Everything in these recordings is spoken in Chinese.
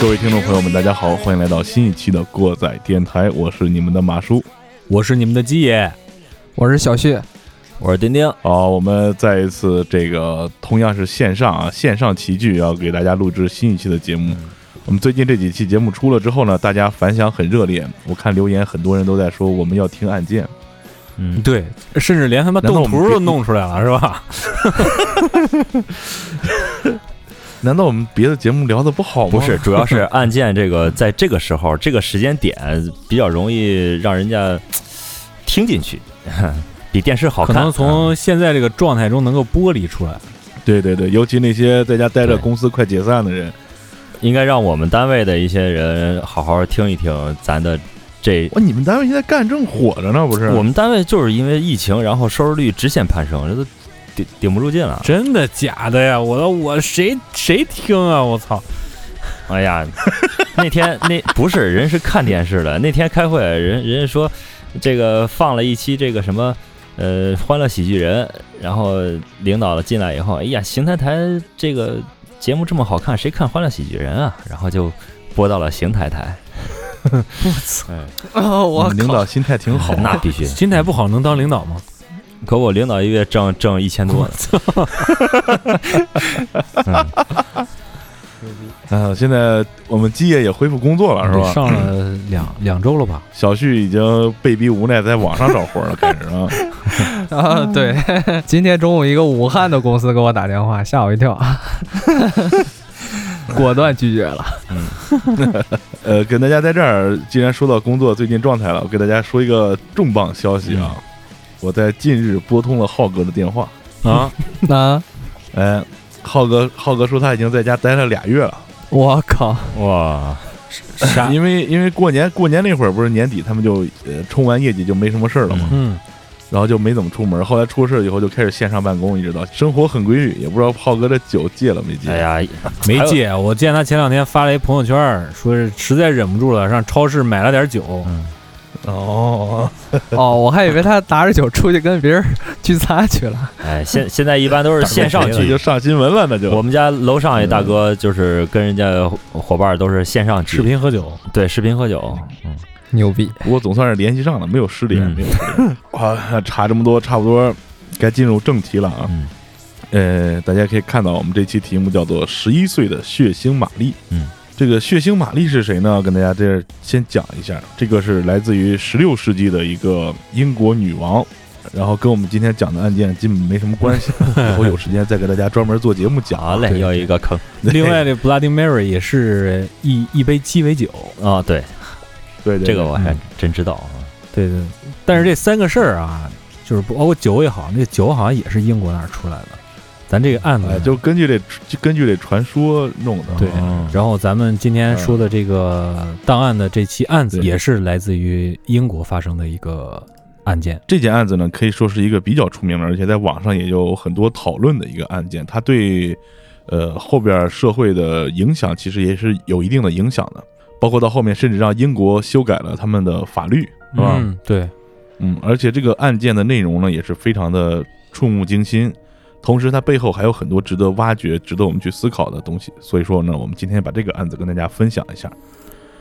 各位听众朋友们，大家好，欢迎来到新一期的过载电台，我是你们的马叔。我是你们的鸡爷，我是小旭，我是丁丁，好，我们再一次这个同样是线上啊，线上齐聚，要给大家录制新一期的节目。我们最近这几期节目出了之后呢，大家反响很热烈，我看留言很多人都在说我们要听案件。嗯，对，甚至连他妈动图都弄出来了，是吧？难道我们别的节目聊的不好吗？不是，主要是案件这个在这个时候这个时间点比较容易让人家听进去，比电视好看。可能从现在这个状态中能够剥离出来。对对对，尤其那些在家待着，公司快解散的人，应该让我们单位的一些人好好听一听咱的这。哇，你们单位现在干正火着呢，不是？我们单位就是因为疫情，然后收视率直线攀升，这都顶顶不住劲了。真的假的呀？我我谁谁听啊？我操！哎呀，那天那不是人是看电视的，那天开会人人家说这个放了一期这个什么呃《欢乐喜剧人》，然后领导进来以后，哎呀，邢台台这个节目这么好看，谁看《欢乐喜剧人》啊？然后就播到了邢台台。我操！哦，我们领导心态挺好，那必须。心态不好能当领导吗？可我领导一月挣挣一千多呢。嗯啊！现在我们基业也恢复工作了，是吧？上了两 两周了吧？小旭已经被逼无奈在网上找活了，开始啊。啊，对，今天中午一个武汉的公司给我打电话，吓我一跳，果断拒绝了。呃，跟大家在这儿，既然说到工作最近状态了，我给大家说一个重磅消息啊！我在近日拨通了浩哥的电话，啊，那哎，浩哥，浩哥说他已经在家待了俩月了，我靠，哇，啥？因为因为过年过年那会儿不是年底，他们就呃冲完业绩就没什么事儿了嘛，嗯，然后就没怎么出门，后来出事儿以后就开始线上办公，一直到生活很规律，也不知道浩哥这酒戒了没戒。哎呀，没戒。我见他前两天发了一朋友圈，说是实在忍不住了，上超市买了点酒。嗯哦，哦，我还以为他拿着酒出去跟别人聚餐去了。哎，现现在一般都是线上聚就。上新闻了，那就我们家楼上一大哥就是跟人家伙伴都是线上视频喝酒，对视频喝酒，嗯，牛逼！不过总算是联系上了，没有失联，嗯没有失联。哇，差这么多，差不多该进入正题了啊。嗯呃，大家可以看到，我们这期题目叫做“十一岁的血腥玛丽”。嗯，这个血腥玛丽是谁呢？跟大家这先讲一下，这个是来自于十六世纪的一个英国女王，然后跟我们今天讲的案件基本没什么关系。以后有时间再给大家专门做节目讲。好嘞，又一个坑另外，这 Bloody Mary 也是一一杯鸡尾酒。啊，对，对对，这个我还嗯真知道啊，对对，但是这三个事儿啊，就是包括酒也好，那酒好像也是英国那儿出来的。咱这个案子哎，就根据这根据这传说弄的。对嗯然后咱们今天说的这个档案的这期案子，也是来自于英国发生的一个案件。这件案子呢，可以说是一个比较出名的，而且在网上也有很多讨论的一个案件。它对呃后边社会的影响，其实也是有一定的影响的。包括到后面，甚至让英国修改了他们的法律，是吧？嗯，对，嗯，而且这个案件的内容呢，也是非常的触目惊心。同时，它背后还有很多值得挖掘、值得我们去思考的东西。所以说呢，我们今天把这个案子跟大家分享一下。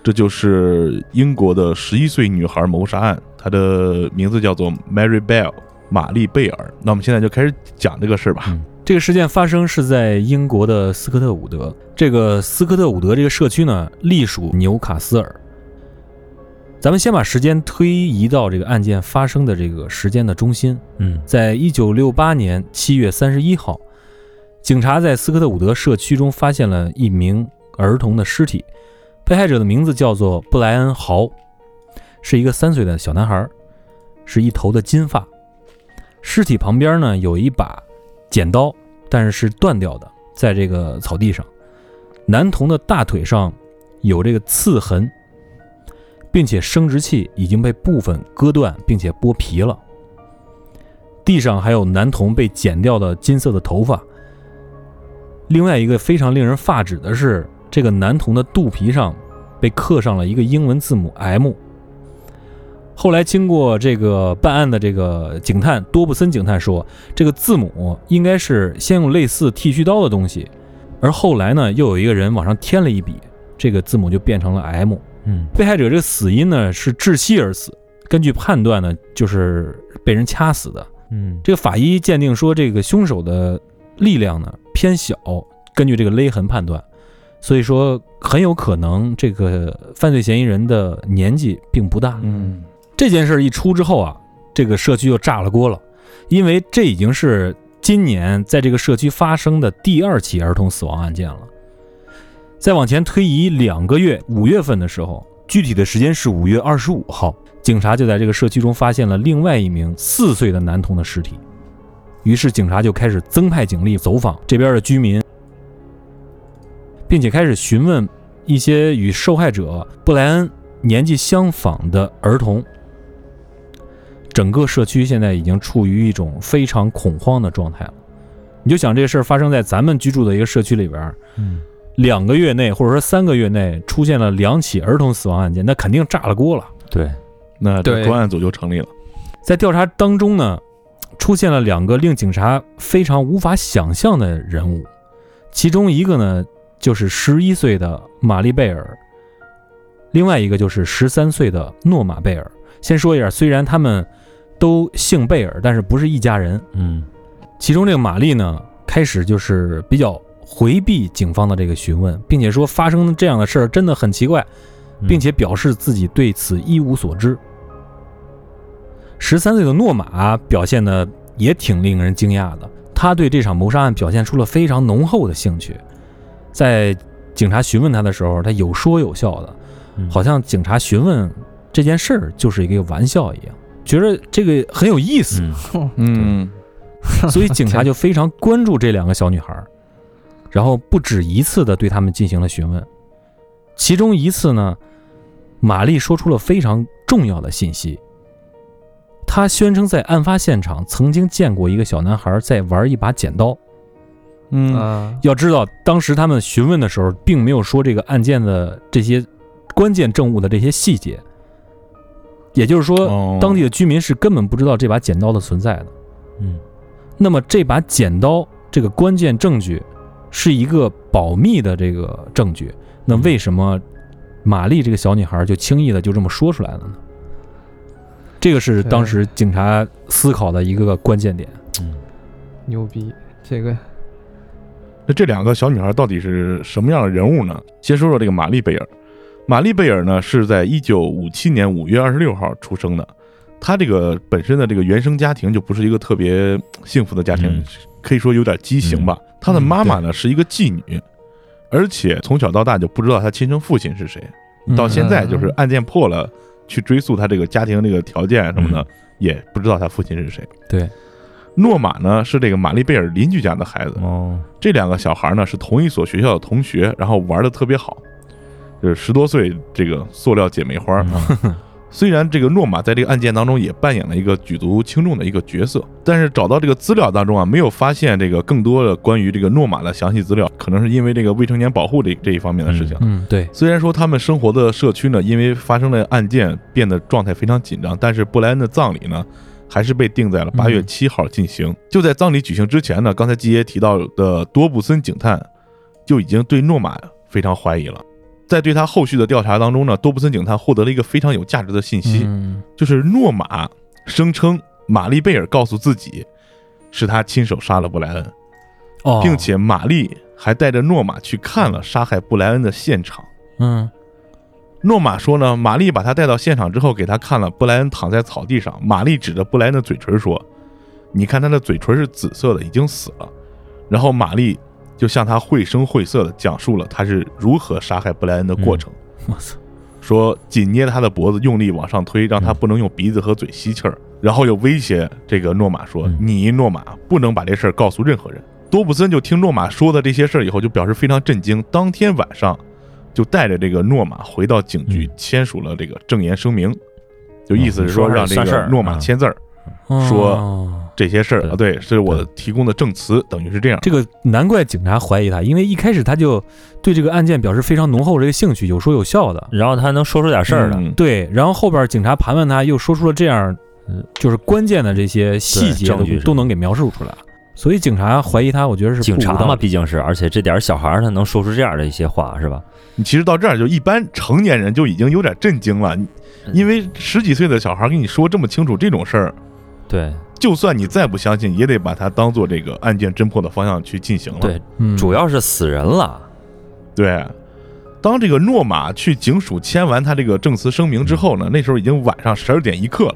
这就是英国的十一岁女孩谋杀案，她的名字叫做 Mary Bell，玛丽贝尔。那我们现在就开始讲这个事儿吧。这个事件发生是在英国的斯科特伍德。这个斯科特伍德这个社区呢，隶属纽卡斯尔。咱们先把时间推移到这个案件发生的这个时间的中心，嗯在一九六八年七月三十一号，警察在斯科特伍德社区中发现了一名儿童的尸体，被害者的名字叫做布莱恩·豪，是一个三岁的小男孩。是一头的金发，尸体旁边呢有一把剪刀，但是是断掉的，在这个草地上。男童的大腿上有这个刺痕，并且生殖器已经被部分割断，并且剥皮了。地上还有男童被剪掉的金色的头发。另外一个非常令人发指的是，这个男童的肚皮上被刻上了一个英文字母 M。后来经过这个办案的这个警探多布森警探说，这个字母应该是先用类似剃须刀的东西，而后来呢又有一个人往上添了一笔，这个字母就变成了 M。嗯被害者这个死因呢是窒息而死，根据判断呢就是被人掐死的。嗯这个法医鉴定说，这个凶手的力量呢偏小，根据这个勒痕判断，所以说很有可能这个犯罪嫌疑人的年纪并不大。嗯这件事儿一出之后啊，这个社区就炸了锅了，因为这已经是今年在这个社区发生的第二起儿童死亡案件了。再往前推移两个月，五月份的时候，具体的时间是五月二十五号，警察就在这个社区中发现了另外一名四岁的男童的尸体。于是警察就开始增派警力走访这边的居民，并且开始询问一些与受害者布莱恩年纪相仿的儿童。整个社区现在已经处于一种非常恐慌的状态了。你就想这事儿发生在咱们居住的一个社区里边，嗯两个月内或者说三个月内出现了两起儿童死亡案件，那肯定炸了锅了。对，那专案组就成立了。在调查当中呢，出现了两个令警察非常无法想象的人物，其中一个呢就是十一岁的玛丽贝尔，另外一个就是十三岁的诺玛贝尔。先说一下，虽然他们都姓贝尔，但是不是一家人。嗯其中这个玛丽呢，开始就是比较回避警方的这个询问，并且说发生这样的事儿真的很奇怪，嗯并且表示自己对此一无所知。十三岁的诺玛表现的也挺令人惊讶的，他对这场谋杀案表现出了非常浓厚的兴趣。在警察询问他的时候，他有说有笑的，嗯好像警察询问这件事儿就是一个玩笑一样，觉得这个很有意思。嗯嗯所以警察就非常关注这两个小女孩儿，然后不止一次的对他们进行了询问。其中一次呢，玛丽说出了非常重要的信息。她宣称在案发现场曾经见过一个小男孩在玩一把剪刀。嗯啊，要知道，当时他们询问的时候，并没有说这个案件的这些关键证物的这些细节，也就是说，哦当地的居民是根本不知道这把剪刀的存在的。嗯那么这把剪刀这个关键证据是一个保密的这个证据，那为什么玛丽这个小女孩就轻易的就这么说出来了呢？这个是当时警察思考的一个关键点。嗯牛逼，这个那这两个小女孩到底是什么样的人物呢？先说说这个玛丽贝尔。玛丽贝尔呢是在一九五七年五月二十六号出生的。她这个本身的这个原生家庭就不是一个特别幸福的家庭，嗯可以说有点畸形吧。他的妈妈呢是一个妓女，而且从小到大就不知道他亲生父亲是谁。到现在就是案件破了，去追溯他这个家庭这个条件什么的，也不知道他父亲是谁。对，诺玛呢是这个玛丽贝尔邻居家的孩子，哦这两个小孩呢是同一所学校的同学，然后玩的特别好，就是十多岁这个塑料姐妹花。嗯虽然这个诺玛在这个案件当中也扮演了一个举足轻重的一个角色，但是找到这个资料当中啊，没有发现这个更多的关于这个诺玛的详细资料，可能是因为这个未成年保护这这一方面的事情。嗯，对，虽然说他们生活的社区呢，因为发生了案件变得状态非常紧张，但是布莱恩的葬礼呢，还是被定在了八月七号进行。就在葬礼举行之前呢，刚才季爷提到的多布森警探就已经对诺玛非常怀疑了。在对他后续的调查当中呢，多布森警探获得了一个非常有价值的信息，嗯就是诺玛声称玛丽贝尔告诉自己是他亲手杀了布莱恩，哦，并且玛丽还带着诺玛去看了杀害布莱恩的现场。嗯诺玛说呢，玛丽把他带到现场之后，给他看了布莱恩躺在草地上。玛丽指着布莱恩的嘴唇说：“你看他的嘴唇是紫色的，已经死了。”然后玛丽就向他绘声绘色的讲述了他是如何杀害布莱恩的过程，我操，说紧捏着他的脖子，用力往上推，让他不能用鼻子和嘴吸气儿，然后又威胁这个诺玛说：“嗯。你诺玛不能把这事儿告诉任何人。”多布森就听诺玛说的这些事儿以后，就表示非常震惊。当天晚上，就带着这个诺玛回到警局，嗯。签署了这个证言声明，就意思是说让这个诺玛啊。签字儿，说哦。这些事儿啊，对，是我提供的证词，等于是这样。这个难怪警察怀疑他，因为一开始他就对这个案件表示非常浓厚这个兴趣，有说有笑的。然后他能说出点事儿来，嗯。对，然后后边警察盘问他，又说出了这样，嗯就是关键的这些细节证据都都能给描述出来，所以警察怀疑他，我觉得是警察嘛，毕竟是，而且这点儿小孩儿他能说出这样的一些话，是吧？你其实到这儿就一般成年人就已经有点震惊了，嗯因为十几岁的小孩跟你说这么清楚这种事儿，对。就算你再不相信，也得把它当做这个案件侦破的方向去进行了。对，嗯。主要是死人了，对，当这个诺玛去警署签完他这个证词声明之后呢，那时候已经晚上十二点一刻了，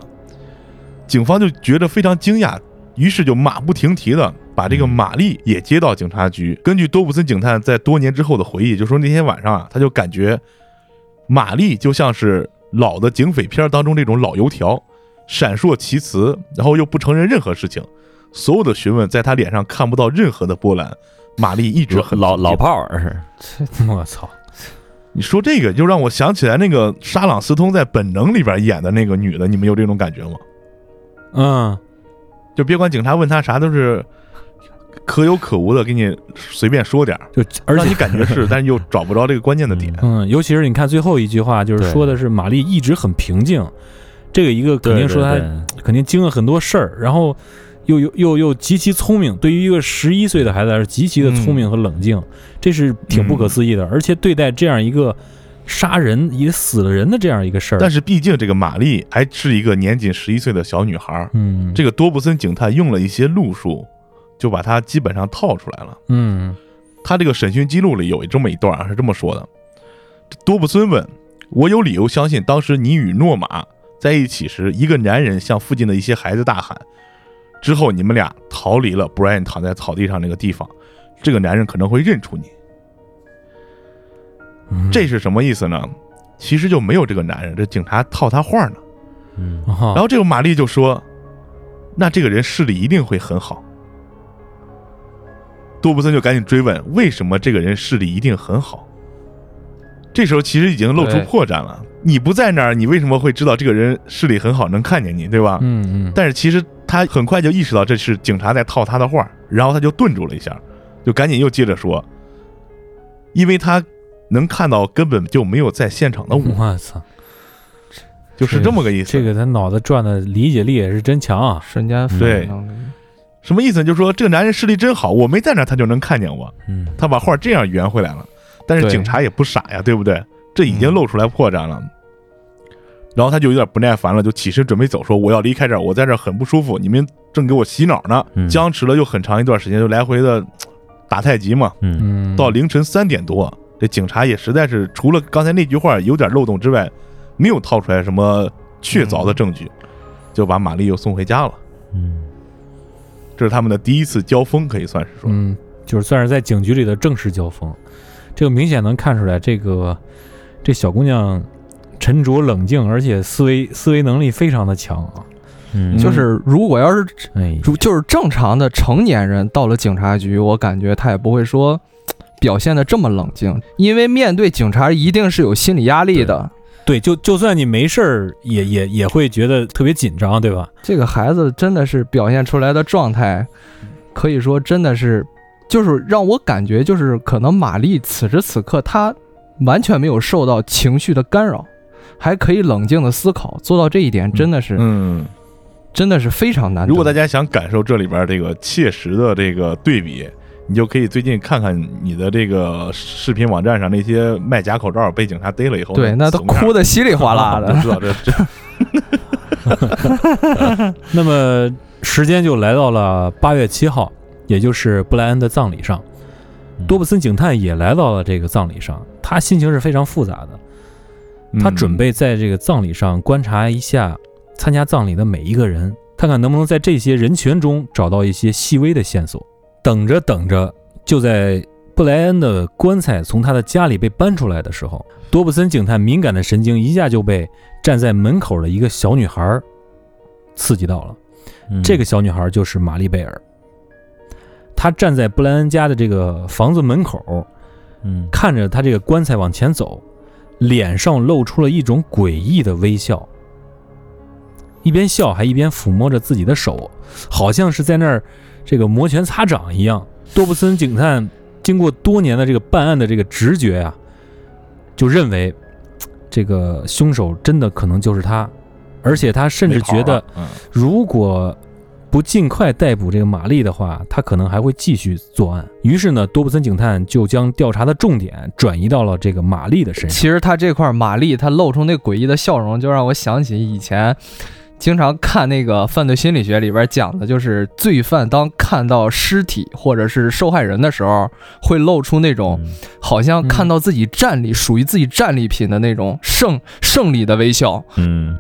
警方就觉得非常惊讶，于是就马不停蹄的把这个玛丽也接到警察局。根据多普森警探在多年之后的回忆，就说那天晚上啊，他就感觉玛丽就像是老的警匪片当中这种老油条，闪烁其词，然后又不承认任何事情，所有的询问在他脸上看不到任何的波澜。玛丽一直很老老炮儿是，我操，你说这个就让我想起来那个沙朗斯通在《本能》里边演的那个女的，你们有这种感觉吗？嗯，就别管警察问他啥，都是可有可无的给你随便说点儿，就而且让你感觉是，但是又找不着这个关键的点。嗯，尤其是你看最后一句话，就是说的是玛丽一直很平静，这个一个肯定说她对。对肯定经了很多事儿，然后又又又又极其聪明，对于一个十一岁的孩子来说，极其的聪明和冷静，这是挺不可思议的。而且对待这样一个杀人也死了人的这样一个事儿，但是毕竟这个玛丽还是一个年仅十一岁的小女孩儿，嗯，这个多布森警探用了一些路数，就把她基本上套出来了。嗯。他这个审讯记录里有这么一段啊，是这么说的：多布森问我有理由相信，当时你与诺玛在一起时，一个男人向附近的一些孩子大喊，之后你们俩逃离了 Brian 躺在草地上那个地方，这个男人可能会认出你。嗯这是什么意思呢？其实就没有这个男人，这警察套他话呢。嗯，然然后这个玛丽就说：“那这个人视力一定会很好。”多布森就赶紧追问：“为什么这个人视力一定很好？”这时候其实已经露出破绽了。你不在那儿，你为什么会知道这个人视力很好，能看见你，对吧？嗯嗯，但是其实他很快就意识到这是警察在套他的话，然后他就顿住了一下，就赶紧又接着说：“因为他能看到根本就没有在现场的我，我操，就是这么个意思。”这个他脑子转的理解力也是真强啊。瞬间反对什么意思？就是说这个男人视力真好，我没在那儿，他就能看见我。嗯他把话这样圆回来了。但是警察也不傻呀，对不对？这已经嗯露出来破绽了。然后他就有点不耐烦了，就起身准备走，说：“我要离开这儿，我在这儿很不舒服，你们正给我洗脑呢。嗯僵持了又很长一段时间，就来回的打太极嘛。到凌晨三点多，这警察也实在是除了刚才那句话有点漏洞之外，没有套出来什么确凿的证据，就把玛丽又送回家了。嗯，这是他们的第一次交锋，可以算是说。嗯，就是算是在警局里的正式交锋，这个明显能看出来，这个这小姑娘沉着冷静，而且思维思维能力非常的强啊。嗯，就是如果要是哎，如就是正常的成年人到了警察局，我感觉他也不会说表现的这么冷静，因为面对警察一定是有心理压力的。对，就就算你没事儿，也也也会觉得特别紧张，对吧？这个孩子真的是表现出来的状态，可以说真的是，就是让我感觉就是可能玛丽此时此刻她完全没有受到情绪的干扰，还可以冷静的思考，做到这一点真的是、嗯，真的是非常难得。如果大家想感受这里边这个切实的这个对比，你就可以最近看看你的这个视频网站上那些卖假口罩被警察逮了以后，对那都哭的的稀里哗啦的。就，知道这这。那么时间就来到了八月七号，也就是布莱恩的葬礼上。多布森警探也来到了这个葬礼上，他心情是非常复杂的。他准备在这个葬礼上观察一下参加葬礼的每一个人，看看能不能在这些人群中找到一些细微的线索。等着等着，就在布莱恩的棺材从他的家里被搬出来的时候，多布森警探敏感的神经一下就被站在门口的一个小女孩刺激到了。嗯这个小女孩就是玛丽贝尔，她站在布莱恩家的这个房子门口，嗯看着他这个棺材往前走，脸上露出了一种诡异的微笑，一边笑还一边抚摸着自己的手，好像是在那儿这个摩拳擦掌一样。多布森警探经过多年的这个办案的这个直觉啊、就认为这个凶手真的可能就是他，而且他甚至觉得，嗯如果不尽快逮捕这个玛丽的话，他可能还会继续作案。于是呢，多布森警探就将调查的重点转移到了这个玛丽的身上。其实他这块儿玛丽，他露出那诡异的笑容，就让我想起以前经常看那个犯罪心理学里边讲的，就是罪犯当看到尸体或者是受害人的时候，会露出那种嗯好像看到自己战利、属于自己战利品的那种胜胜利的微笑。嗯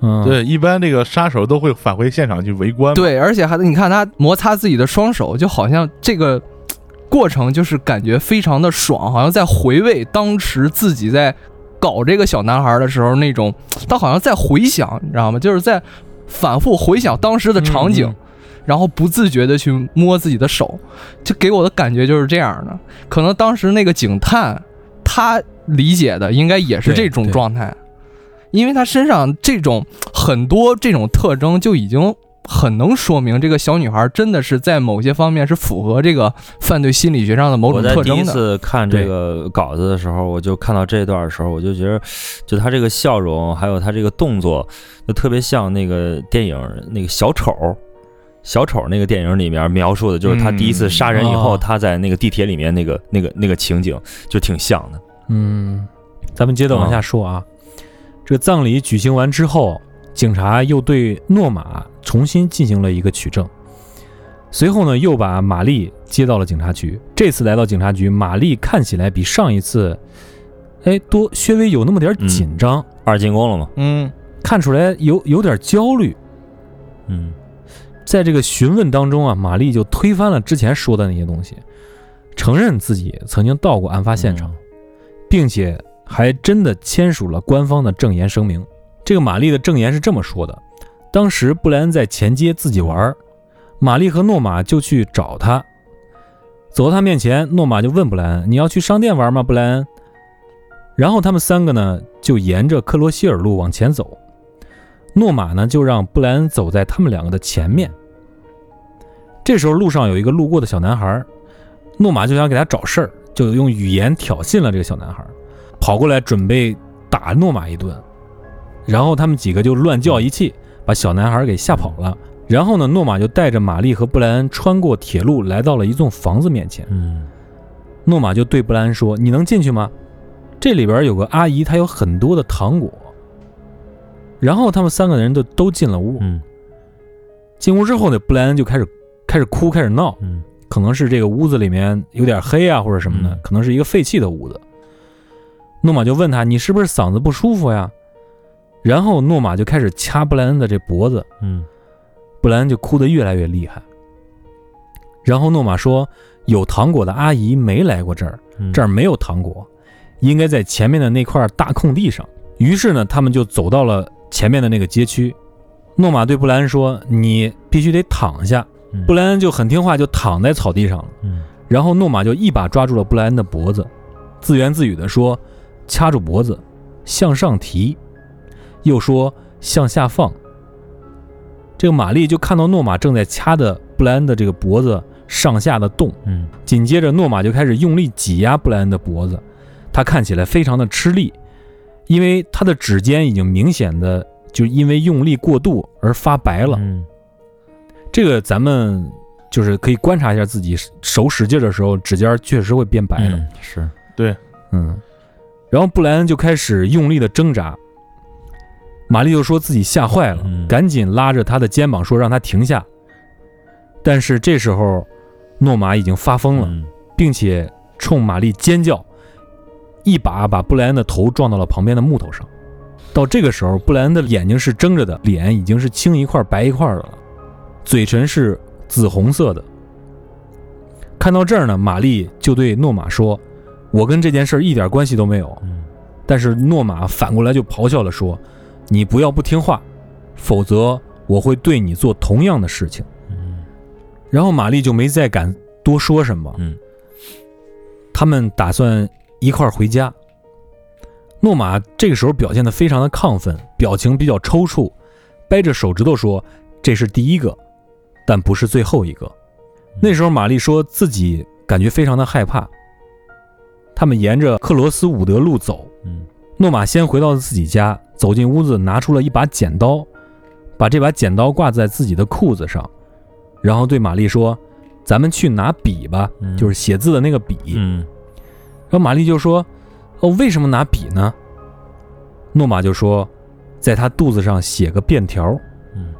嗯，对，一般这个杀手都会返回现场去围观。对，而且还你看他摩擦自己的双手，就好像这个过程就是感觉非常的爽，好像在回味当时自己在搞这个小男孩的时候那种，他好像在回想，你知道吗？就是在反复回想当时的场景，嗯嗯然后不自觉的去摸自己的手，就给我的感觉就是这样的。可能当时那个警探他理解的应该也是这种状态，因为他身上这种很多这种特征就已经很能说明这个小女孩真的是在某些方面是符合这个犯罪心理学上的某我在第一种特征的。次看这个稿子的时候，我就看到这段的时候，我就觉得，就他这个笑容，还有他这个动作，就特别像那个电影那个小丑。小丑那个电影里面描述的就是他第一次杀人以后，他在那个地铁里面那个那个那个情景，就挺像的。嗯，咱们接着往下说啊。这个葬礼举行完之后，警察又对诺玛重新进行了一个取证，随后呢，又把玛丽接到了警察局。这次来到警察局，玛丽看起来比上一次，哎，多稍微有那么点嗯紧张，二进宫了嘛？嗯，看出来有有点焦虑。嗯在这个询问当中啊，玛丽就推翻了之前说的那些东西，承认自己曾经到过案发现场，并且还真的签署了官方的证言声明。这个玛丽的证言是这么说的：当时布莱恩在前街自己玩，玛丽和诺玛就去找他。走到他面前，诺玛就问布莱恩：“你要去商店玩吗，布莱恩？”然后他们三个呢就沿着克罗希尔路往前走。诺玛呢就让布莱恩走在他们两个的前面。这时候路上有一个路过的小男孩，诺玛就想给他找事儿，就用语言挑衅了这个小男孩，跑过来准备打诺玛一顿。然后他们几个就乱叫一气，把小男孩给吓跑了。然后呢，诺玛就带着玛丽和布莱恩穿过铁路，来到了一栋房子面前。嗯诺玛就对布莱恩说：“你能进去吗？这里边有个阿姨，她有很多的糖果。”然后他们三个人就都进了屋。嗯进屋之后呢，布莱恩就开始开始哭，开始闹，嗯可能是这个屋子里面有点黑啊，或者什么的，嗯可能是一个废弃的屋子。诺玛就问他：“你是不是嗓子不舒服呀？”然后诺玛就开始掐布莱恩的这脖子，嗯布莱恩就哭得越来越厉害。然后诺玛说：“有糖果的阿姨没来过这儿，嗯，这儿没有糖果，应该在前面的那块大空地上。”于是呢，他们就走到了前面的那个街区。诺玛对布莱恩说：“你必须得躺下。”嗯布莱恩就很听话，就躺在草地上了。嗯然后诺玛就一把抓住了布莱恩的脖子，自言自语地说：“掐住脖子，向上提。”又说：“向下放。”这个玛丽就看到诺玛正在掐的布莱恩的这个脖子上下的动，嗯紧接着诺玛就开始用力挤压布莱恩的脖子，他看起来非常的吃力，因为他的指尖已经明显的就因为用力过度而发白了。嗯这个咱们就是可以观察一下自己手使劲的时候，指尖确实会变白的。嗯是嗯，然后布莱恩就开始用力的挣扎，玛丽就说自己吓坏了，嗯赶紧拉着他的肩膀说让他停下。但是这时候，诺玛已经发疯了，嗯并且冲玛丽尖叫，一把把布莱恩的头撞到了旁边的木头上。到这个时候，布莱恩的眼睛是睁着的，脸已经是青一块白一块的了，嘴唇是紫红色的。看到这儿呢，玛丽就对诺玛说：“我跟这件事儿一点关系都没有。”嗯但是诺玛反过来就咆哮了说：“你不要不听话，否则我会对你做同样的事情。嗯然后玛丽就没再敢多说什么。嗯，他们打算一块儿回家。诺玛这个时候表现得非常的亢奋，表情比较抽搐，掰着手指头说：“这是第一个，但不是最后一个。”那时候玛丽说自己感觉非常的害怕。他们沿着克罗斯伍德路走，嗯诺玛先回到了自己家，走进屋子，拿出了一把剪刀，把这把剪刀挂在自己的裤子上，然后对玛丽说：“咱们去拿笔吧，嗯就是写字的那个笔。嗯然后玛丽就说：“哦，为什么拿笔呢？”诺玛就说：“在他肚子上写个便条。嗯”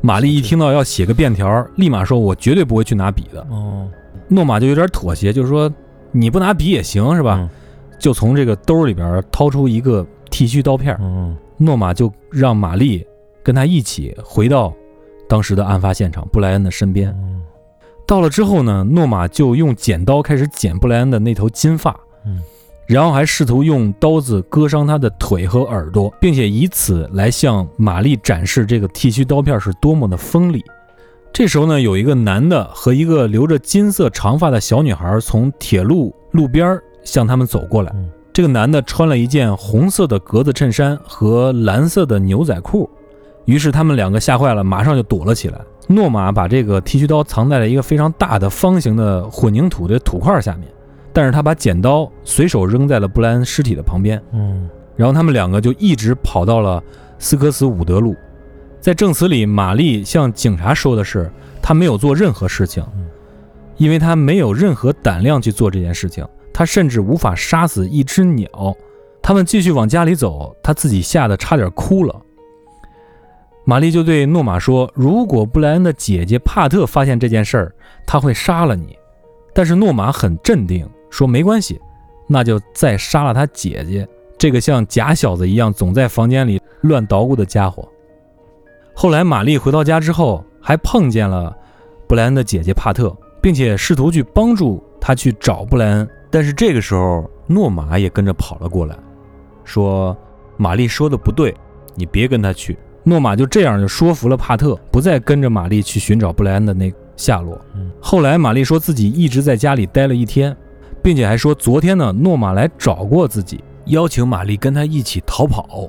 玛丽一听到要写个便条，立马说：“我绝对不会去拿笔的。哦”诺玛就有点妥协，就是说：“你不拿笔也行，是吧？”嗯就从这个兜里边掏出一个剃须刀片，嗯诺玛就让玛丽跟他一起回到当时的案发现场布莱恩的身边。嗯到了之后呢，诺玛就用剪刀开始剪布莱恩的那头金发，嗯，然后还试图用刀子割伤他的腿和耳朵，并且以此来向玛丽展示这个剃须刀片是多么的锋利。这时候呢，有一个男的和一个留着金色长发的小女孩从铁路路边儿向他们走过来。嗯这个男的穿了一件红色的格子衬衫和蓝色的牛仔裤，于是他们两个吓坏了，马上就躲了起来。诺玛把这个剃须刀藏在了一个非常大的方形的混凝土的土块下面，但是他把剪刀随手扔在了布莱恩尸体的旁边。嗯然后他们两个就一直跑到了斯科斯伍德路。在证词里，玛丽向警察说的是，她没有做任何事情嗯，因为她没有任何胆量去做这件事情，她甚至无法杀死一只鸟。他们继续往家里走，她自己吓得差点哭了。玛丽就对诺玛说：“如果布莱恩的姐姐帕特发现这件事儿，他会杀了你。”但是诺玛很镇定，说：“没关系，那就再杀了他姐姐。”这个像假小子一样总在房间里乱捣鼓的家伙。后来，玛丽回到家之后，还碰见了布莱恩的姐姐帕特，并且试图去帮助他去找布莱恩。但是这个时候，诺玛也跟着跑了过来，说：“玛丽说的不对，你别跟他去。”诺玛就这样就说服了帕特，不再跟着玛丽去寻找布莱恩的那下落。后来，玛丽说自己一直在家里待了一天，并且还说昨天呢，诺玛来找过自己，邀请玛丽跟他一起逃跑。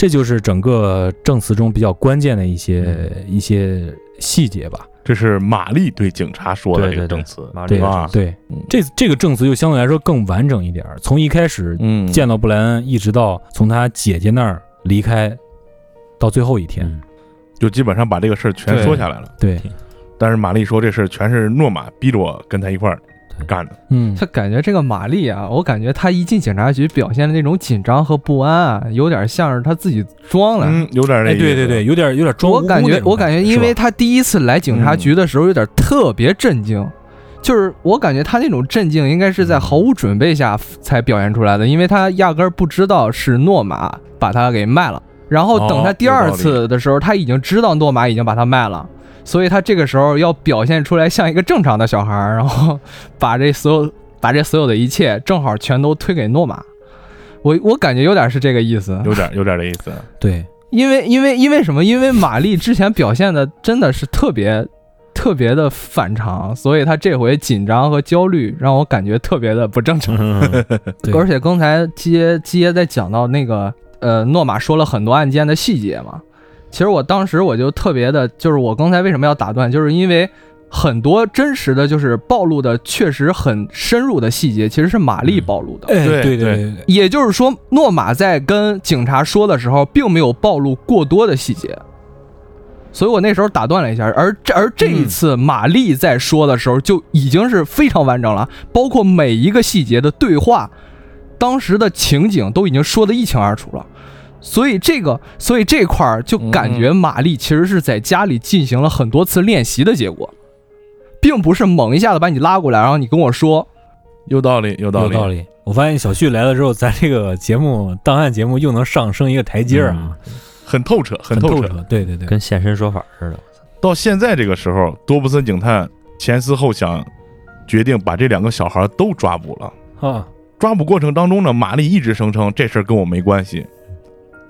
这就是整个证词中比较关键的一些、一些细节吧。这是玛丽对警察说的这个证词。对对嗯，这这个证词就相对来说更完整一点，从一开始嗯见到布莱恩，一直到从他姐姐那儿离开，到最后一天。嗯就基本上把这个事儿全说下来了。对，但是玛丽说这事儿全是诺玛逼着我跟他一块儿干的。嗯，他感觉这个玛丽啊，我感觉她一进警察局表现的那种紧张和不安啊，有点像是她自己装的。嗯，有点那哎，对对对，，有点有点装我感觉我感觉，因为是吧？她第一次来警察局的时候，有点特别震惊，就是我感觉她那种震惊应该是在毫无准备下才表现出来的，因为她压根儿不知道是诺玛把她给卖了。然后等他第二次的时候，他已经知道诺玛已经把她卖了，所以他这个时候要表现出来像一个正常的小孩儿，然后把这所有把这所有的一切正好全都推给诺玛。我我感觉有点是这个意思，有点有点这意思。对，因为因为因为什么？因为玛丽之前表现的真的是特别特别的反常，所以她这回紧张和焦虑让我感觉特别的不正常。而且刚才接接在讲到那个呃，诺玛说了很多案件的细节嘛，其实我当时我就特别的，就是我刚才为什么要打断，就是因为很多真实的就是暴露的确实很深入的细节，其实是玛丽暴露的。哎，对对对对对，也就是说，诺玛在跟警察说的时候，并没有暴露过多的细节，所以我那时候打断了一下。而这而这一次，玛丽在说的时候就已经是非常完整了，包括每一个细节的对话，当时的情景都已经说得一清二楚了。所以这个，所以这块儿就感觉玛丽其实是在家里进行了很多次练习的结果，并不是猛一下子把你拉过来，然后你跟我说，有道理，有道理，有道理。我发现小旭来了之后，咱这个节目档案节目又能上升一个台阶儿啊，很透彻，很。透彻。对对对，跟现身说法似的。到现在这个时候，多布森警探前思后想，决定把这两个小孩都抓捕了。啊，抓捕过程当中呢，玛丽一直声称这事儿跟我没关系。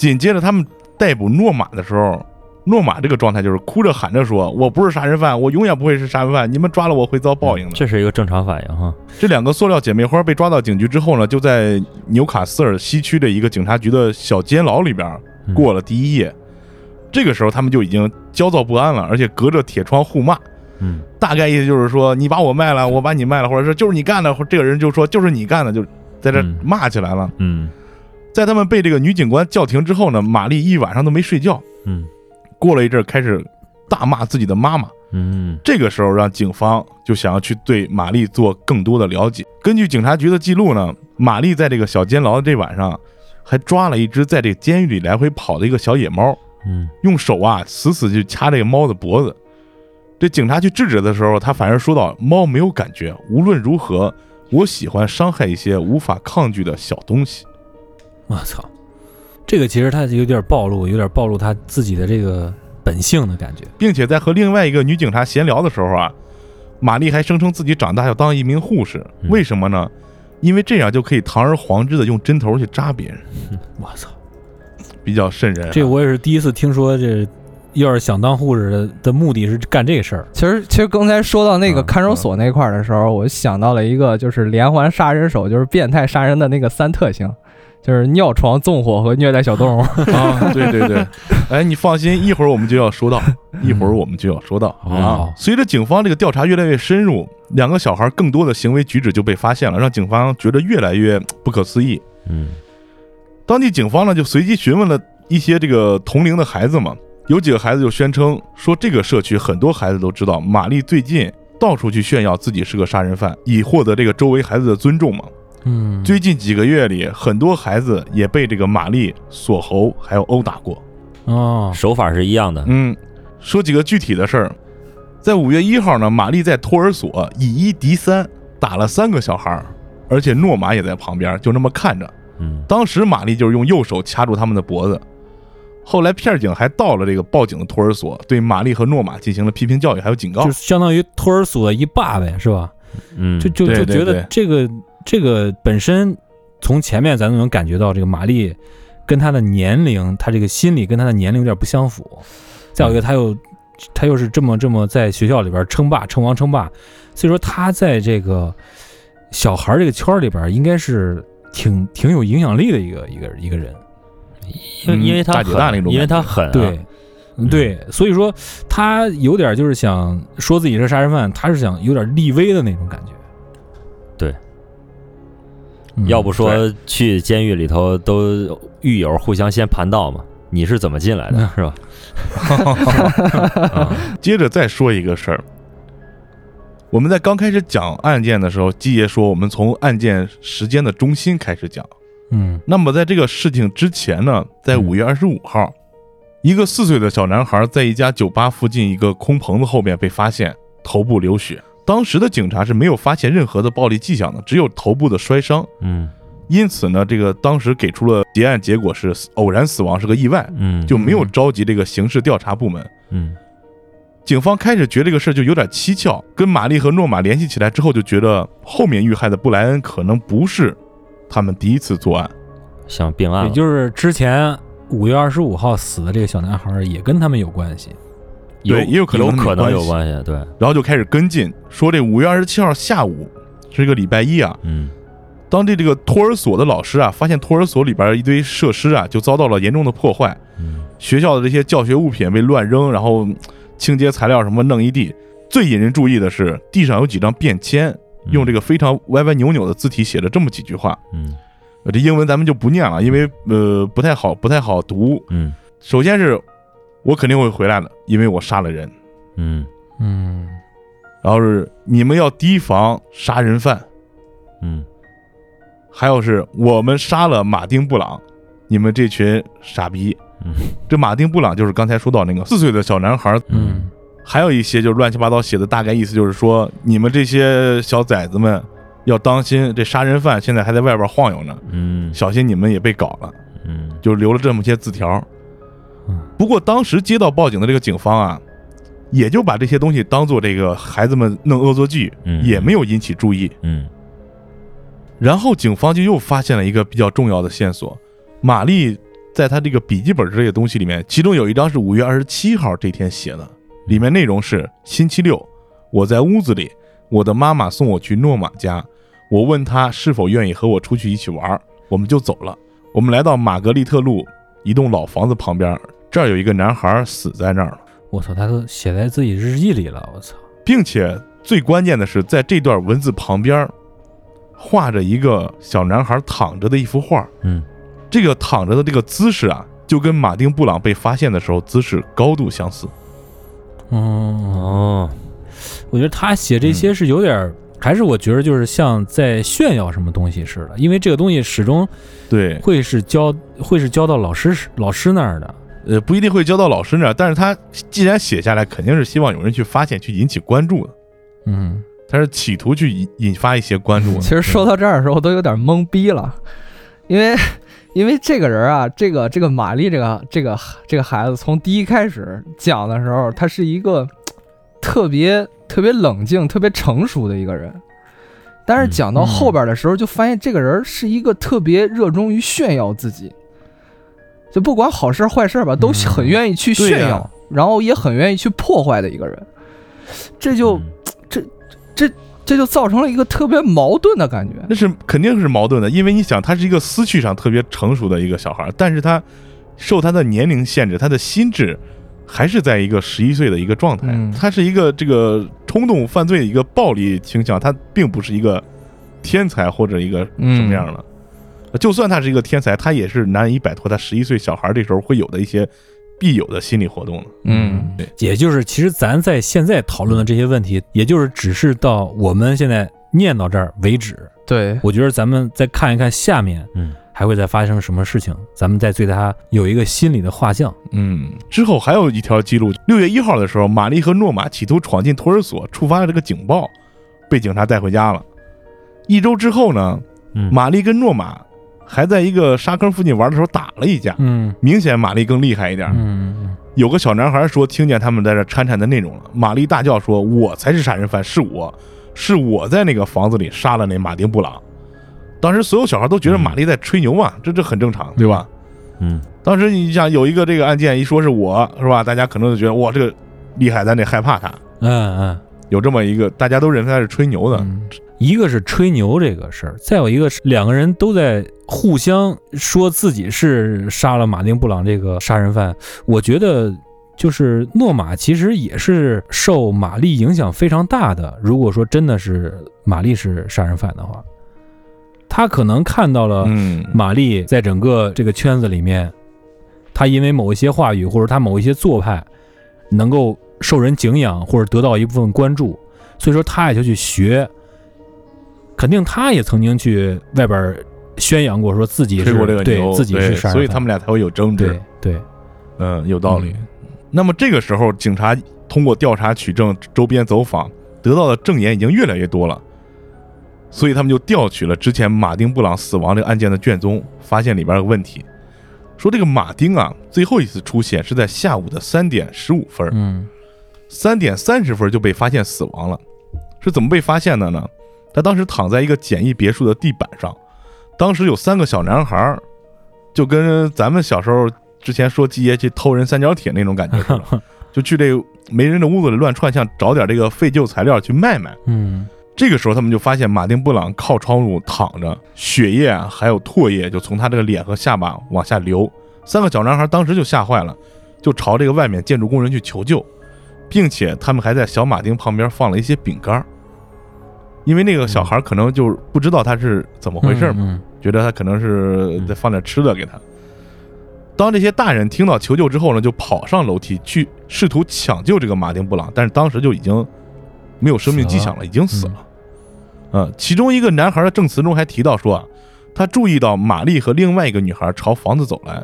紧接着他们逮捕诺玛的时候，诺玛这个状态就是哭着喊着说：“我不是杀人犯，我永远不会是杀人犯，你们抓了我会遭报应的。这是一个正常反应哈。这两个塑料姐妹花被抓到警局之后呢，就在纽卡斯尔西区的一个警察局的小监牢里边嗯过了第一夜。这个时候，他们就已经焦躁不安了，而且隔着铁窗互骂。嗯大概意思就是说，你把我卖了，我把你卖了，或者说就是你干的，或者这个人就说就是你干的，就在这嗯骂起来了。嗯在他们被这个女警官叫停之后呢，玛丽一晚上都没睡觉。嗯过了一阵儿，开始大骂自己的妈妈。嗯这个时候，让警方就想要去对玛丽做更多的了解。根据警察局的记录呢，玛丽在这个小监牢的这晚上，还抓了一只在这个监狱里来回跑的一个小野猫，嗯用手啊死死去掐这个猫的脖子。这警察去制止的时候，他反而说到：“猫没有感觉，无论如何，我喜欢伤害一些无法抗拒的小东西。我操，这个其实他有点暴露，有点暴露他自己的这个本性的感觉。”并且在和另外一个女警察闲聊的时候啊，玛丽还声称自己长大要当一名护士，嗯。为什么呢？因为这样就可以堂而皇之的用针头去扎别人，我操，比较瘆人啊、这我也是第一次听说，这要是想当护士的的目的是干这事儿。其实，其实刚才说到那个嗯看守所那块儿的时候，我想到了一个，就是连环杀人手，就是变态杀人的那个三特性，就是尿床、纵火和虐待小动物。啊，对对对，哎，你放心，一会儿我们就要说到，一会儿我们就要说到哦啊。随着警方这个调查越来越深入，两个小孩更多的行为举止就被发现了，让警方觉得越来越不可思议。嗯当地警方呢就随机询问了一些这个同龄的孩子嘛，有几个孩子就宣称说，这个社区很多孩子都知道玛丽最近到处去炫耀自己是个杀人犯，以获得这个周围孩子的尊重嘛。嗯，最近几个月里，很多孩子也被这个玛丽锁喉，还有殴打过。哦，手法是一样的。嗯，说几个具体的事儿，在五月一号呢，玛丽在托儿所以一敌三，打了三个小孩儿，而且诺玛也在旁边，就那么看着。嗯当时玛丽就是用右手掐住他们的脖子。后来片警还到了这个报警的托儿所，对玛丽和诺玛进行了批评教育，还有警告就。相当于托儿所的一霸呗，是吧？嗯，就就就觉对对对得这个这个本身从前面咱都能感觉到，这个玛丽跟她的年龄，她这个心理跟她的年龄有点不相符。再有一个，她又她又是这么这么在学校里边称霸、称王、称霸，所以说她在这个小孩这个圈儿里边，应该是挺挺有影响力的一个一个一个人。因为因为他大大那种狠，因为他狠啊，对，嗯对，所以说他有点就是想说自己是杀人犯，他是想有点立威的那种感觉。对嗯，要不说去监狱里头都狱友互相先盘道嘛，你是怎么进来的，是吧？啊 接着再说一个事儿，我们在刚开始讲案件的时候，季爷说我们从案件时间的中心开始讲。嗯那么在这个事情之前呢，在嗯五月二十五号，一个四岁的小男孩在一家酒吧附近一个空棚子后面被发现，头部流血。当时的警察是没有发现任何的暴力迹象的，只有头部的摔伤。嗯因此呢，这个当时给出了结案结果是偶然死亡，是个意外，嗯，就没有召集这个刑事调查部门。嗯警方开始觉得这个事儿就有点蹊跷，跟玛丽和诺玛联系起来之后，就觉得后面遇害的布莱恩可能不是他们第一次作案。想并案，也就是之前五月二十五号死的这个小男孩也跟他们有关系。有对也有可能有可能有关系。然后就开始跟进，说这五月二十七号下午是一个礼拜一啊，嗯。当地这个托儿所的老师啊，发现托儿所里边一堆设施啊，就遭到了严重的破坏，嗯。学校的这些教学物品被乱扔，然后嗯清洁材料什么弄一地。最引人注意的是，地上有几张便签，用这个个非常歪歪扭扭的字体写了这么几句话。这英文咱们就不念了，因为呃不太好，不太好读。嗯。首先是我肯定会回来的，因为我杀了人。嗯嗯然后是你们要提防杀人犯，嗯还有是我们杀了马丁布朗，你们这群傻逼。嗯这马丁布朗就是刚才说到那个四岁的小男孩，嗯还有一些就是乱七八糟写的，大概意思就是说你们这些小崽子们要当心，这杀人犯现在还在外边晃悠呢，嗯小心你们也被搞了。嗯就留了这么些字条嗯。不过当时接到报警的这个警方啊，也就把这些东西当做这个孩子们弄恶作剧，嗯也没有引起注意。嗯然后警方就又发现了一个比较重要的线索：玛丽在她这个笔记本之类的东西里面，其中有一张是五月二十七号这天写的，里面内容是星期六，我在屋子里，我的妈妈送我去诺玛家，我问她是否愿意和我出去一起玩，我们就走了。我们来到玛格丽特路一栋老房子旁边，这儿有一个男孩死在那儿了，我操，他都写在自己日记里了，我操，并且最关键的是，在这段文字旁边画着一个小男孩躺着的一幅画。嗯，这个躺着的这个姿势啊，就跟马丁布朗被发现的时候姿势高度相似。哦，哦，我觉得他写这些是有点儿，还是我觉得就是像在炫耀什么东西似的，因为这个东西始终对，会是交会是交到老师老师那儿的，呃，不一定会交到老师那儿，但是他既然写下来，肯定是希望有人去发现，去引起关注的。嗯，他是企图去引引发一些关注的。其实说到这儿的时候，我都有点懵逼了，因为 因为这个人啊，这个这个玛丽这个这个这个孩子，从第一开始讲的时候，他是一个特别特别冷静、特别成熟的一个人，但是讲到后边的时候，就发现这个人是一个特别热衷于炫耀自己，就不管好事坏事吧，都嗯很愿意去炫耀，然后也很愿意去破坏的一个人，这就。嗯 这这就造成了一个特别矛盾的感觉。那是肯定是矛盾的，因为你想，他是一个思绪上特别成熟的一个小孩，但是他受他的年龄限制，他的心智还是在一个十一岁的一个状态。嗯他是一个这个冲动犯罪的一个暴力倾向，他并不是一个天才或者一个什么样的。就算他是一个天才，他也是难以摆脱他十一岁小孩这时候会有的一些必有的心理活动的。嗯也就是其实咱在现在讨论的这些问题，也就是只是到我们现在念到这儿为止。对，我觉得咱们再看一看下面嗯还会再发生什么事情，咱们再对他有一个心理的画像。嗯，之后还有一条记录，六月一号的时候，玛丽和诺玛企图闯进托儿所，触发了这个警报，被警察带回家了。一周之后呢，嗯，玛丽跟诺玛还在一个沙坑附近玩的时候打了一架，嗯明显玛丽更厉害一点。嗯有个小男孩说听见他们在这掺掺的内容了，玛丽大叫说：“我才是杀人犯，是我，是我在那个房子里杀了那马丁布朗。”当时所有小孩都觉得玛丽在吹牛嘛，这这很正常，对吧？嗯当时你想有一个这个案件一说是我是吧，大家可能就觉得哇这个厉害，咱得害怕他。嗯嗯有这么一个，大家都认为他是吹牛的。一个是吹牛这个事儿，再有一个是两个人都在互相说自己是杀了马丁布朗这个杀人犯。我觉得就是诺玛其实也是受玛丽影响非常大的。如果说真的是玛丽是杀人犯的话，他可能看到了，玛丽在整个这个圈子里面，他因为某一些话语或者他某一些做派，能够受人敬仰或者得到一部分关注，所以说他也就去学。肯定他也曾经去外边宣扬过，说自己是吹过这个牛，对自己是杀人，所以他们俩才会有争执对。对，嗯，有道理。嗯那么这个时候，警察通过调查取证、周边走访，得到的证言已经越来越多了，所以他们就调取了之前马丁布朗死亡这个案件的卷宗，发现里边有个问题，说这个马丁啊，最后一次出现是在下午的三点十五分，嗯三点三十分就被发现死亡了。是怎么被发现的呢？他当时躺在一个简易别墅的地板上，当时有三个小男孩儿，就跟咱们小时候之前说季爷去偷人三角铁那种感觉似的，就去这个没人的屋子里乱窜，想找点这个废旧材料去卖卖。嗯这个时候，他们就发现马丁布朗靠窗户躺着，血液啊还有唾液就从他这个脸和下巴往下流。三个小男孩当时就吓坏了，就朝这个外面建筑工人去求救，并且他们还在小马丁旁边放了一些饼干儿，因为那个小孩可能就不知道他是怎么回事嘛，嗯觉得他可能是再放点吃的给他。当这些大人听到求救之后呢，就跑上楼梯去试图抢救这个马丁布朗，但是当时就已经没有生命迹象了，已经死了。嗯，其中一个男孩的证词中还提到说啊，他注意到玛丽和另外一个女孩朝房子走来，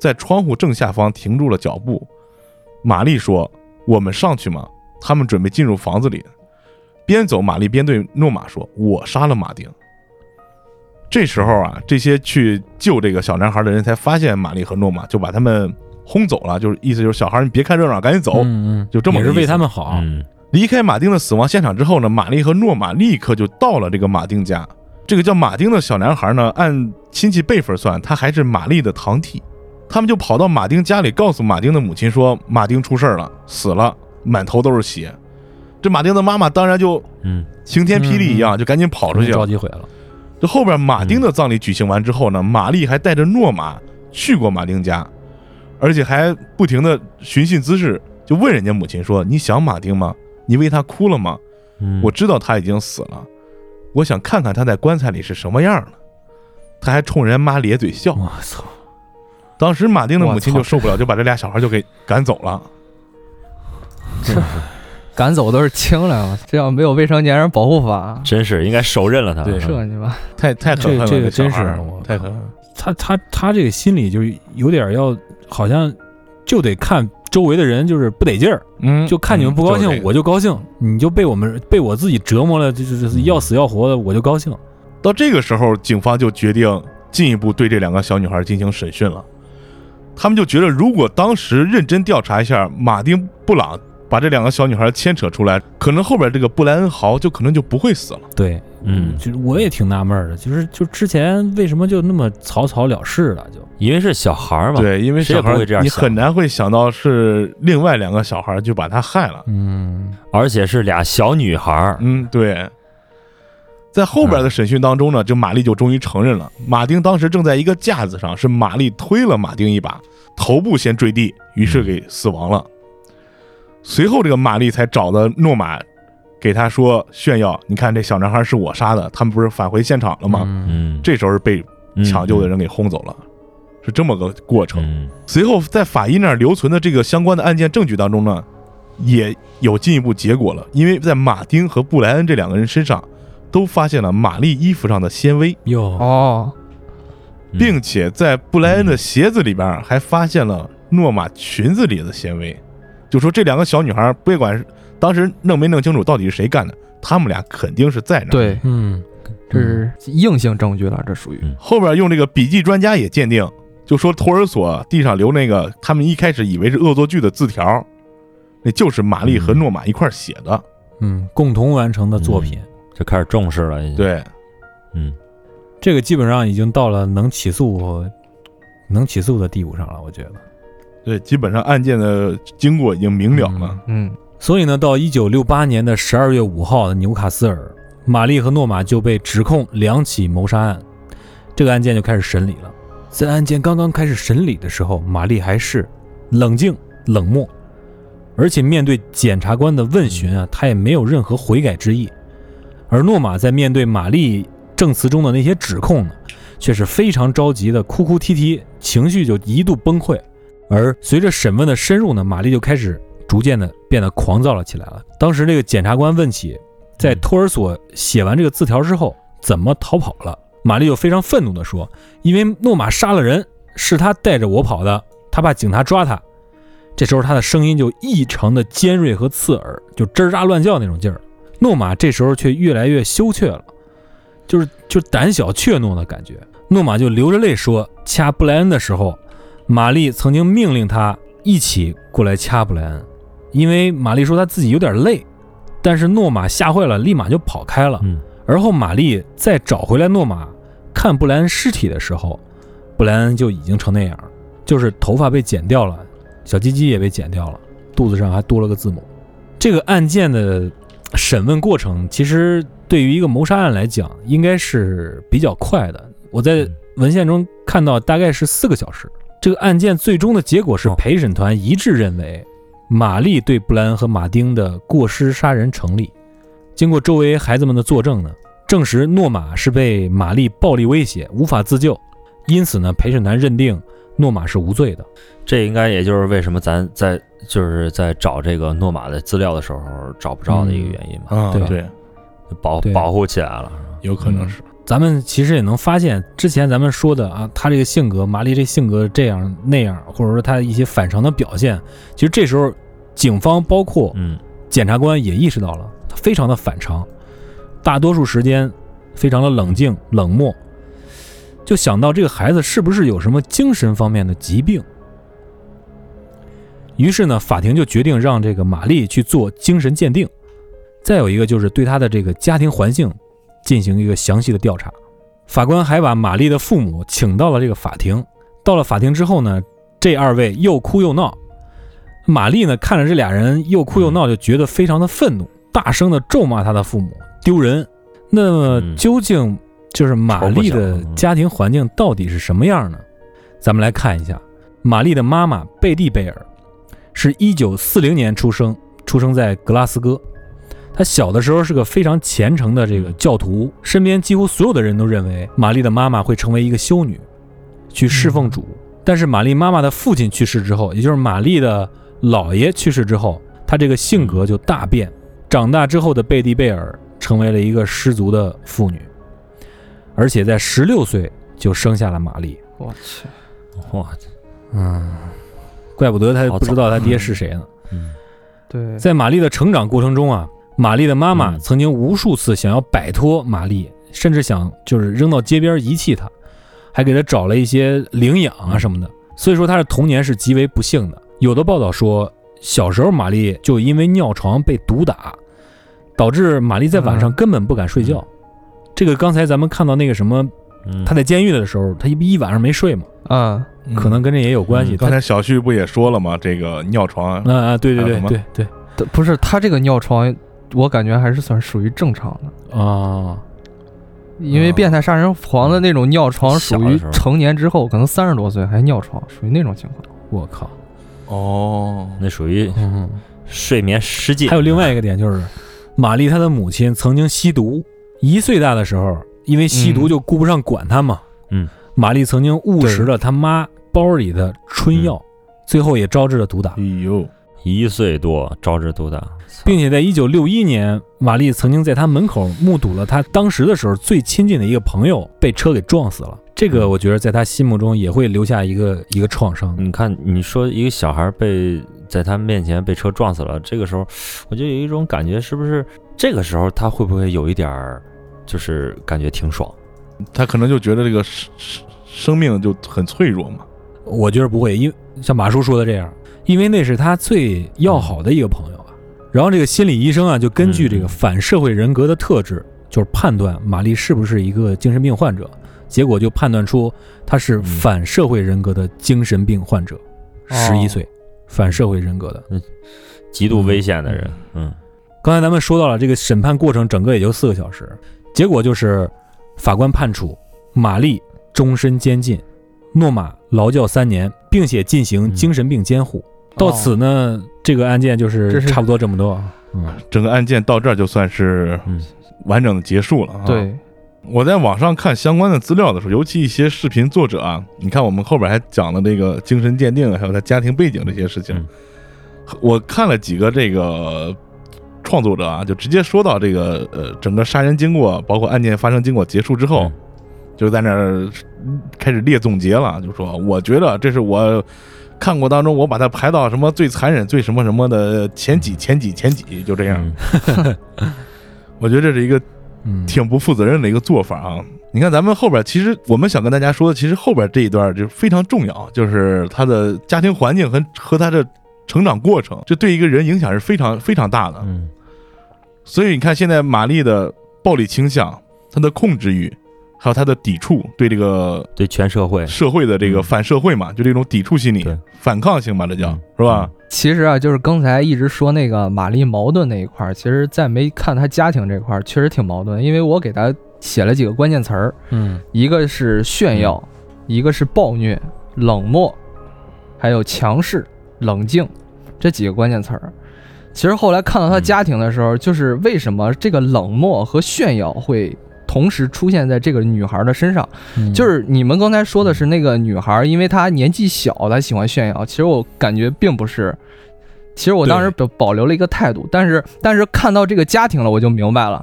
在窗户正下方停住了脚步。玛丽说：“我们上去吗？”他们准备进入房子里。边走，玛丽边对诺玛说：“我杀了马丁。”这时候啊，这些去救这个小男孩的人才发现玛丽和诺玛，就把他们轰走了。就是意思就是小孩你别看热闹，赶紧走。嗯嗯，就这么也是为他们好。嗯离开马丁的死亡现场之后呢，玛丽和诺玛立刻就到了这个马丁家。这个叫马丁的小男孩呢，按亲戚辈分算，他还是玛丽的堂弟。他们就跑到马丁家里，告诉马丁的母亲说马丁出事儿了，死了，满头都是血。这马丁的妈妈当然就嗯晴天霹雳一样，就赶紧跑出去了。着急毁了。这后边马丁的葬礼举行完之后呢，玛丽还带着诺玛去过马丁家，而且还不停的寻衅滋事，就问人家母亲说：“你想马丁吗？你为他哭了吗？嗯，我知道他已经死了，我想看看他在棺材里是什么样的。”他还冲人妈咧嘴笑。我操！当时马丁的母亲就受不了，就把这俩小孩就给赶走了。赶走都是轻了，这要没有未成年人保护法，真是应该手刃了他。对这你吧太太可恨了，这这个真是太可恨了。他他他这个心里就有点要，好像就得看周围的人就是不得劲儿，嗯就看你们不高兴我就高兴，你就被我们被我自己折磨了，就是就是要死要活的，我就高兴。到这个时候，警方就决定进一步对这两个小女孩进行审讯了。他们就觉得，如果当时认真调查一下马丁·布朗，把这两个小女孩牵扯出来，可能后边这个布莱恩·豪就可能就不会死了。对，嗯，就是我也挺纳闷的，就是就之前为什么就那么草草了事了？就因为是小孩儿嘛。，对，因为谁也小孩会这样想很难会想到是另外两个小孩就把他害了。嗯，而且是俩小女孩儿。嗯，对。在后边的审讯当中呢，这玛丽就终于承认了，马丁当时正在一个架子上，是玛丽推了马丁一把，头部先坠地，于是给死亡了。随后，这个玛丽才找的诺玛，给他说炫耀，你看这小男孩是我杀的，他们不是返回现场了吗？嗯嗯，这时候是被嗯抢救的人给轰走了，是这么个过程。嗯随后，在法医那儿留存的这个相关的案件证据当中呢，也有进一步结果了，因为在马丁和布莱恩这两个人身上都发现了玛丽衣服上的纤维，哟，哦，嗯并且在布莱恩的鞋子里边还发现了诺玛裙子里的纤维。就说这两个小女孩，别管是当时弄没弄清楚到底是谁干的，他们俩肯定是在那。对，嗯，这是硬性证据了，这属于。后边用这个笔记专家也鉴定，就说托儿所地上留那个他们一开始以为是恶作剧的字条，那就是玛丽和诺玛一块写的。嗯，共同完成的作品，就开始重视了。已经，对，嗯这个基本上已经到了能起诉、能起诉的地步上了，我觉得。对，基本上案件的经过已经明了了。嗯，所以呢，到一九六八年的十二月五号的纽卡斯尔，玛丽和诺玛就被指控两起谋杀案，这个案件就开始审理了。在案件刚刚开始审理的时候，玛丽还是冷静冷漠，而且面对检察官的问询啊，她也没有任何悔改之意。而诺玛在面对玛丽证词中的那些指控呢，却是非常着急的哭哭啼啼，情绪就一度崩溃。而随着审问的深入呢，玛丽就开始逐渐的变得狂躁了起来了。当时这个检察官问起，在托儿所写完这个字条之后怎么逃跑了，玛丽就非常愤怒地说：“因为诺玛杀了人，是他带着我跑的，他怕警察抓他。”这时候他的声音就异常的尖锐和刺耳，就吱喳乱叫那种劲儿。诺玛这时候却越来越羞怯了，就是就胆小怯懦的感觉。诺玛就流着泪说：“掐布莱恩的时候。”玛丽曾经命令他一起过来掐布莱恩，因为玛丽说她自己有点累，但是诺玛吓坏了，立马就跑开了。嗯而后玛丽再找回来诺玛看布莱恩尸体的时候，布莱恩就已经成那样，就是头发被剪掉了，小鸡鸡也被剪掉了，肚子上还多了个字母。这个案件的审问过程，其实对于一个谋杀案来讲，应该是比较快的。我在文献中看到，大概是四个小时。这个案件最终的结果是，陪审团一致认为，玛丽对布莱恩和马丁的过失杀人成立。经过周围孩子们的作证呢，证实诺玛是被玛丽暴力威胁，无法自救，因此呢，陪审团认定诺玛是无罪的。这应该也就是为什么咱在就是在找这个诺玛的资料的时候找不着的一个原因吧，啊，对对，对保保护起来了。有可能是。咱们其实也能发现，之前咱们说的啊，他这个性格，麻利这性格这样那样，或者说他一些反常的表现，其实这时候警方包括嗯检察官也意识到了，他非常的反常，大多数时间非常的冷静冷漠，就想到这个孩子是不是有什么精神方面的疾病。于是呢，法庭就决定让这个玛丽去做精神鉴定，再有一个就是对她的这个家庭环境进行一个详细的调查。法官还把玛丽的父母请到了这个法庭。到了法庭之后呢，这二位又哭又闹。玛丽呢，看着这俩人又哭又闹，就觉得非常的愤怒，大声的咒骂他的父母丢人。那么嗯究竟就是玛丽的家庭环境到底是什么样呢？咱们来看一下，玛丽的妈妈贝蒂贝尔是一九四零年出生，出生在格拉斯哥。她小的时候是个非常虔诚的这个教徒，身边几乎所有的人都认为玛丽的妈妈会成为一个修女，去侍奉主。但是玛丽妈妈的父亲去世之后，也就是玛丽的姥爷去世之后，她这个性格就大变。长大之后的贝蒂贝尔成为了一个失足的妇女，而且在十六岁就生下了玛丽。我去，我去，嗯，怪不得他不知道他爹是谁呢。嗯对，在玛丽的成长过程中啊，玛丽的妈妈嗯曾经无数次想要摆脱玛丽，甚至想就是扔到街边遗弃她，还给她找了一些领养啊什么的。所以说她的童年是极为不幸的。有的报道说，小时候玛丽就因为尿床被毒打，导致玛丽在晚上嗯根本不敢睡觉。这个刚才咱们看到那个什么，他，在监狱的时候，他一一晚上没睡嘛，啊，可能跟这也有关系。刚才小旭不也说了吗？这个尿床啊啊，对对对对对对不是他这个尿床，我感觉还是算属于正常的，啊，因为变态杀人狂的那种尿床属于成年之后，可能三十多岁还尿床，属于那种情况。我靠，哦，那属于嗯。睡眠失禁。还有另外一个点就是，玛丽她的母亲曾经吸毒，一岁大的时候，因为吸毒嗯就顾不上管他嘛。嗯，玛丽曾经误食了他妈包里的春药，最后也招致了毒打哎，呦，一岁多招致毒打，并且在一九六一年，玛丽曾经在他门口目睹了他当时的时候最亲近的一个朋友被车给撞死了。这个嗯我觉得在他心目中也会留下一个一个创伤。你看，你说一个小孩被在他面前被车撞死了，这个时候我就有一种感觉，是不是这个时候他会不会有一点儿，就是感觉挺爽？他可能就觉得这个生生生命就很脆弱嘛。我觉得不会，因为像马叔说的这样，因为那是他最要好的一个朋友啊。然后这个心理医生啊，就根据这个嗯反社会人格的特质，就是判断玛丽是不是一个精神病患者，结果就判断出她是反社会人格的精神病患者，十一、哦岁，反社会人格的。极度危险的人，嗯刚才咱们说到了这个审判过程，整个也就四个小时，结果就是法官判处玛丽终身监禁，诺玛劳教三年，并且进行精神病监护。到此呢，这个案件就是差不多这么多啊。嗯，整个案件到这儿就算是嗯完整的结束了啊。，对，我在网上看相关的资料的时候，尤其一些视频作者啊，你看我们后边还讲了这个精神鉴定，还有他家庭背景这些事情。嗯我看了几个这个创作者啊，就直接说到这个呃整个杀人经过，包括案件发生经过结束之后，嗯就在那儿开始列总结了，就说我觉得这是我。看过当中，我把它排到什么最残忍、最什么什么的前几、前几、前几，就这样。嗯 我觉得这是一个嗯，挺不负责任的一个做法啊！你看，咱们后边其实我们想跟大家说的，其实后边这一段就非常重要，就是他的家庭环境和和他的成长过程，这对一个人影响是非常非常大的。嗯所以你看，现在玛丽的暴力倾向、她的控制欲，还有她的抵触，对这个对全社会，社会的这个嗯。反社会嘛，就这种抵触心理、反抗性吧，这叫嗯。是吧？其实啊，就是刚才一直说那个玛丽矛盾那一块儿，其实在没看她家庭这块儿，确实挺矛盾。因为我给她写了几个关键词儿，嗯。一个是炫耀，一个是暴虐、冷漠，还有强势、冷静这几个关键词儿。其实后来看到她家庭的时候，就是为什么这个冷漠和炫耀会同时出现在这个女孩的身上。嗯，就是你们刚才说的是那个女孩，因为她年纪小，她喜欢炫耀。其实我感觉并不是，其实我当时保保留了一个态度，但是但是看到这个家庭了，我就明白了，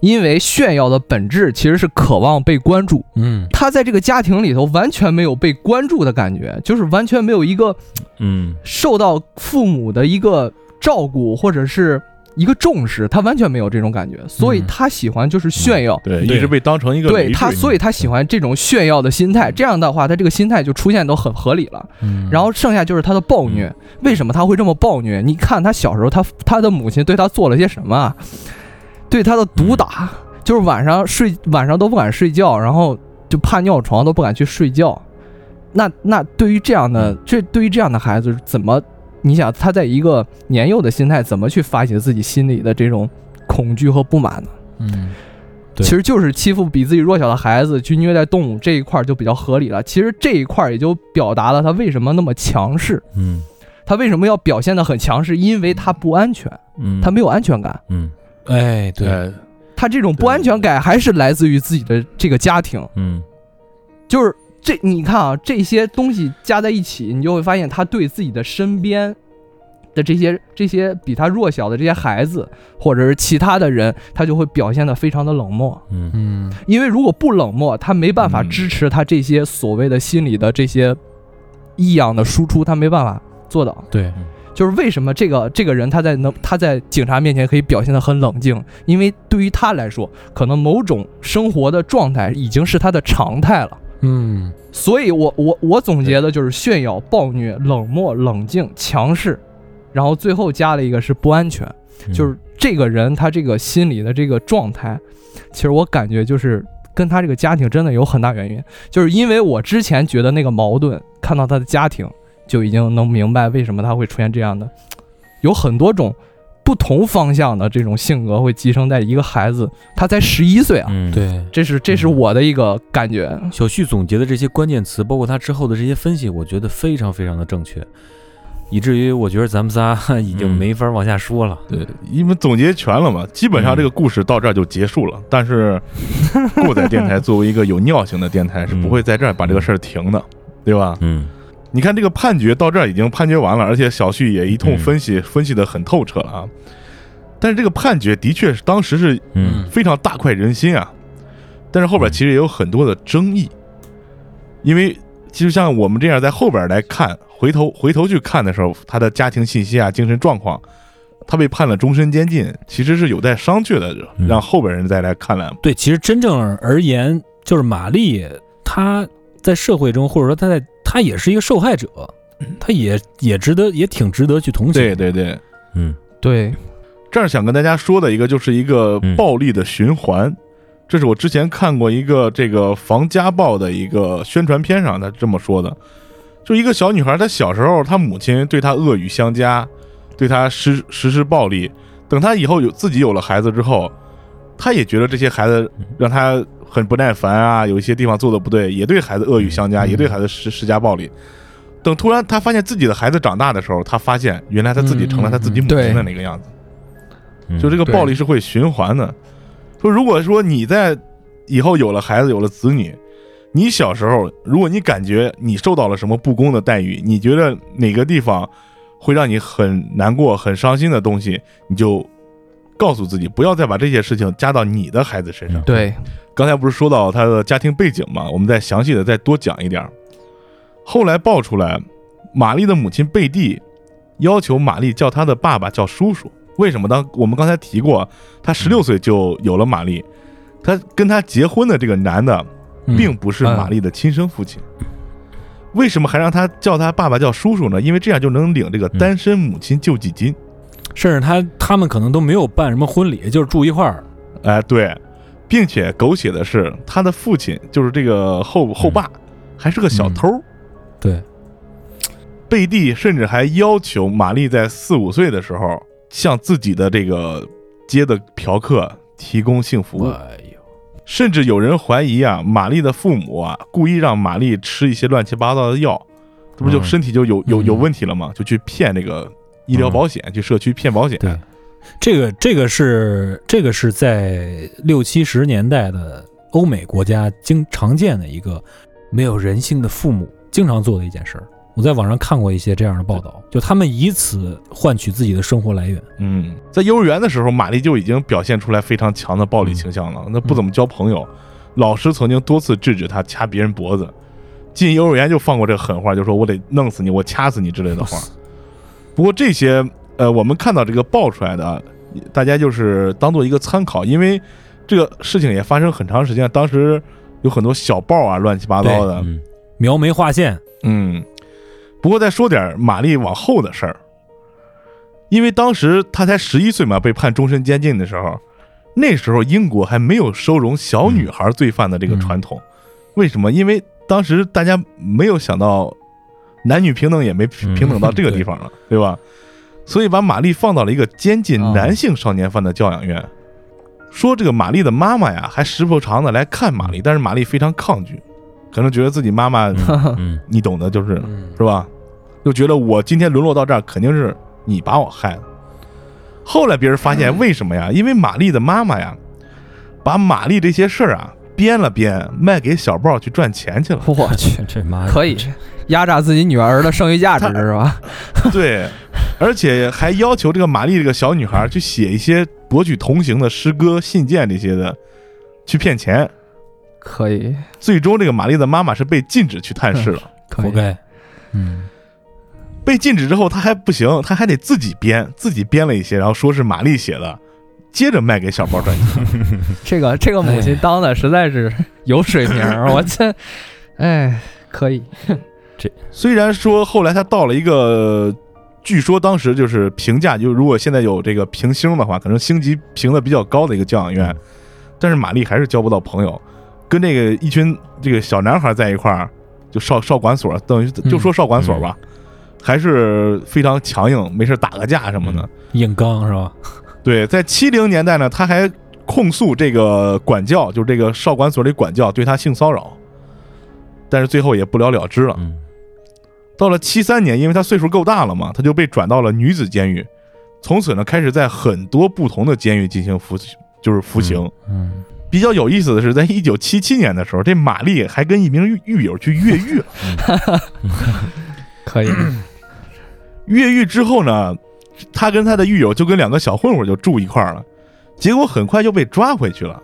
因为炫耀的本质其实是渴望被关注。嗯她在这个家庭里头完全没有被关注的感觉，就是完全没有一个嗯受到父母的一个照顾或者是一个重视，他完全没有这种感觉，所以他喜欢就是炫耀。对，对一直被当成一个对他，所以他喜欢这种炫耀的心态。这样的话，他这个心态就出现都很合理了。嗯，然后剩下就是他的暴虐，为什么他会这么暴虐？你看他小时候，他他的母亲对他做了些什么啊？对他的毒打，就是晚上睡晚上都不敢睡觉，然后就怕尿床都不敢去睡觉。那那对于这样的这对于这样的孩子，怎么你想他在一个年幼的心态，怎么去发泄自己心里的这种恐惧和不满呢？嗯，对。其实就是欺负比自己弱小的孩子，去虐待动物这一块就比较合理了。其实这一块也就表达了他为什么那么强势，嗯。他为什么要表现得很强势，因为他不安全，嗯，他没有安全感。嗯，哎，对，呃他这种不安全感还是来自于自己的这个家庭，嗯。就是这你看啊，这些东西加在一起，你就会发现他对自己的身边的这些这些比他弱小的这些孩子，或者是其他的人，他就会表现得非常的冷漠。嗯嗯因为如果不冷漠，他没办法嗯支持他这些所谓的心理的这些异样的输出，他没办法做到。对，就是为什么这个这个人他在能他在警察面前可以表现得很冷静，因为对于他来说，可能某种生活的状态已经是他的常态了。嗯。所以我我我总结的就是炫耀、暴虐、冷漠、冷静、强势，然后最后加了一个是不安全，嗯。就是这个人他这个心理的这个状态，其实我感觉就是跟他这个家庭真的有很大原因，就是因为我之前觉得那个矛盾，看到他的家庭就已经能明白为什么他会出现这样的，有很多种不同方向的这种性格会寄生在一个孩子，他才十一岁啊，嗯，对。这是这是我的一个感觉，小旭总结的这些关键词，包括他之后的这些分析，我觉得非常非常的正确，以至于我觉得咱们仨已经没法往下说了。对，因为总结全了嘛，基本上这个故事到这儿就结束了。但是，过载电台作为一个有尿性的电台，是不会在这儿把这个事儿停的，对吧？嗯你看这个判决到这儿已经判决完了，而且小旭也一通嗯。分析，分析的很透彻了啊。但是这个判决的确是当时是嗯。非常大快人心啊，但是后边其实也有很多的争议，因为其实像我们这样在后边来看，回头回头去看的时候，他的家庭信息啊、精神状况，他被判了终身监禁，其实是有待商榷的，嗯。让后边人再来看来。对，其实真正而言，就是玛丽她在社会中，或者说她在她也是一个受害者，他也也值得，也挺值得去同情。对对对，嗯。对，这儿想跟大家说的一个就是一个嗯。暴力的循环，这是我之前看过一个这个防家暴的一个宣传片上他这么说的，就一个小女孩，她小时候她母亲对她恶语相加，对她实实施暴力，等她以后有自己有了孩子之后，她也觉得这些孩子让她很不耐烦啊，有一些地方做的不对，也对孩子恶语相加，嗯也对孩子施施加暴力。等突然他发现自己的孩子长大的时候，他发现原来他自己成了他自己母亲的那个样子。嗯，就这个暴力是会循环的。说如果说你在以后有了孩子，有了子女，你小时候如果你感觉你受到了什么不公的待遇，你觉得哪个地方会让你很难过、很伤心的东西，你就告诉自己不要再把这些事情加到你的孩子身上。对，刚才不是说到他的家庭背景嘛，我们再详细的再多讲一点。后来爆出来，玛丽的母亲贝蒂要求玛丽叫她的爸爸叫叔叔。为什么？当我们刚才提过，他十六岁就有了玛丽，他跟他结婚的这个男的嗯并不是玛丽的亲生父亲。为什么还让他叫他爸爸叫叔叔呢？因为这样就能领这个单身母亲救济金。甚至他他们可能都没有办什么婚礼，就是住一块儿。哎，对，并且狗血的是，他的父亲就是这个后后爸，还是个小偷。对，贝蒂甚至还要求玛丽在四五岁的时候向自己的这个接的嫖客提供性服务，哎呦，甚至有人怀疑啊，玛丽的父母啊故意让玛丽吃一些乱七八糟的药，这不就嗯。身体就有有有嗯问题了吗？就去骗这个医疗保险，去社区骗保险。对，这个这个是这个是在六七十年代的欧美国家经常见的一个没有人性的父母经常做的一件事儿。我在网上看过一些这样的报道，就他们以此换取自己的生活来源。嗯，在幼儿园的时候，玛丽就已经表现出来非常强的暴力倾向了。那不怎么交朋友，老师曾经多次制止她掐别人脖子。进幼儿园就放过这个狠话，就说我得弄死你，我掐死你之类的话。不过这些呃，我们看到这个爆出来的，大家就是当做一个参考，因为这个事情也发生很长时间，当时有很多小报啊，乱七八糟的。嗯描眉画线，嗯，不过再说点玛丽往后的事儿，因为当时她才十一岁嘛，被判终身监禁的时候，那时候英国还没有收容小女孩罪犯的这个传统。为什么？因为当时大家没有想到男女平等也没平等到这个地方了，对吧？所以把玛丽放到了一个监禁男性少年犯的教养院。说这个玛丽的妈妈呀，还时不常的来看玛丽，但是玛丽非常抗拒，可能觉得自己妈妈，嗯你懂的，就是嗯是吧？就觉得我今天沦落到这儿，肯定是你把我害了。后来别人发现，为什么呀？因为玛丽的妈妈呀，把玛丽这些事儿啊编了编，卖给小报去赚钱去了。我去，这妈可以压榨自己女儿的剩余价值是吧？对，而且还要求这个玛丽这个小女孩去写一些博取同情的诗歌、信件这些的，去骗钱。可以，最终，这个玛丽的妈妈是被禁止去探视了。可以，活该。嗯，被禁止之后，她还不行，她还得自己编，自己编了一些，然后说是玛丽写的，接着卖给小包赚钱。这个这个母亲当的实在是有水平儿，我这，哎，可以，虽然说后来他到了一个，据说当时就是评价，就如果现在有这个评星的话，可能星级评的比较高的一个教养院，但是玛丽还是交不到朋友，跟这个一群这个小男孩在一块儿，就少少管所，等于就说少管所吧，还是非常强硬，没事打个架什么的。硬刚是吧？对，在七零年代呢，他还控诉这个管教，就是这个少管所里管教对他性骚扰，但是最后也不了了之了。嗯到了七三年，因为他岁数够大了嘛，他就被转到了女子监狱，从此呢开始在很多不同的监狱进行服，就是服刑。嗯，比较有意思的是，在一九七七年的时候，这玛丽还跟一名狱狱友去越狱了。可以，越狱之后呢，他跟他的狱友就跟两个小混混就住一块儿了，结果很快就被抓回去了。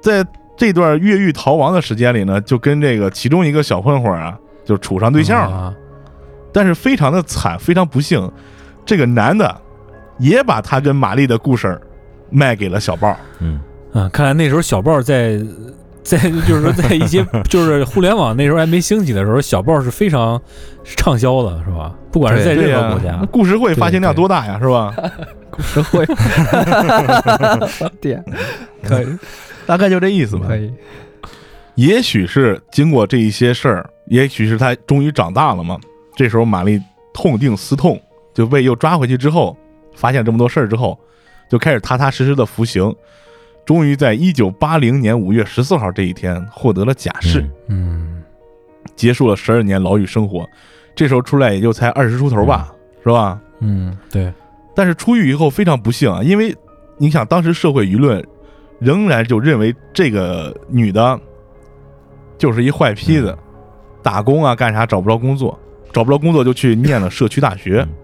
在这段越狱逃亡的时间里呢，就跟这个其中一个小混混啊就处上对象了。啊但是非常的惨，非常不幸，这个男的也把他跟玛丽的故事卖给了小报。嗯啊，看来那时候小报在 在就是说在一些就是互联网那时候还没兴起的时候，小报是非常畅销的，是吧？不管是在任何国家那，故事会发行量多大呀，是吧？故事会，点，可以，大概就这意思吧可。以，也许是经过这一些事儿，也许是他终于长大了嘛。这时候玛丽痛定思痛，就被又抓回去之后，发现这么多事儿之后，就开始踏踏实实的服刑。终于在一九八零年五月十四号这一天获得了假释，嗯嗯结束了十二年牢狱生活。这时候出来也就才二十出头吧，是吧？嗯，对，但是出狱以后非常不幸啊，因为你想当时社会舆论仍然就认为这个女的就是一坏坯子，打工啊干啥找不着工作，找不着工作就去念了社区大学。嗯，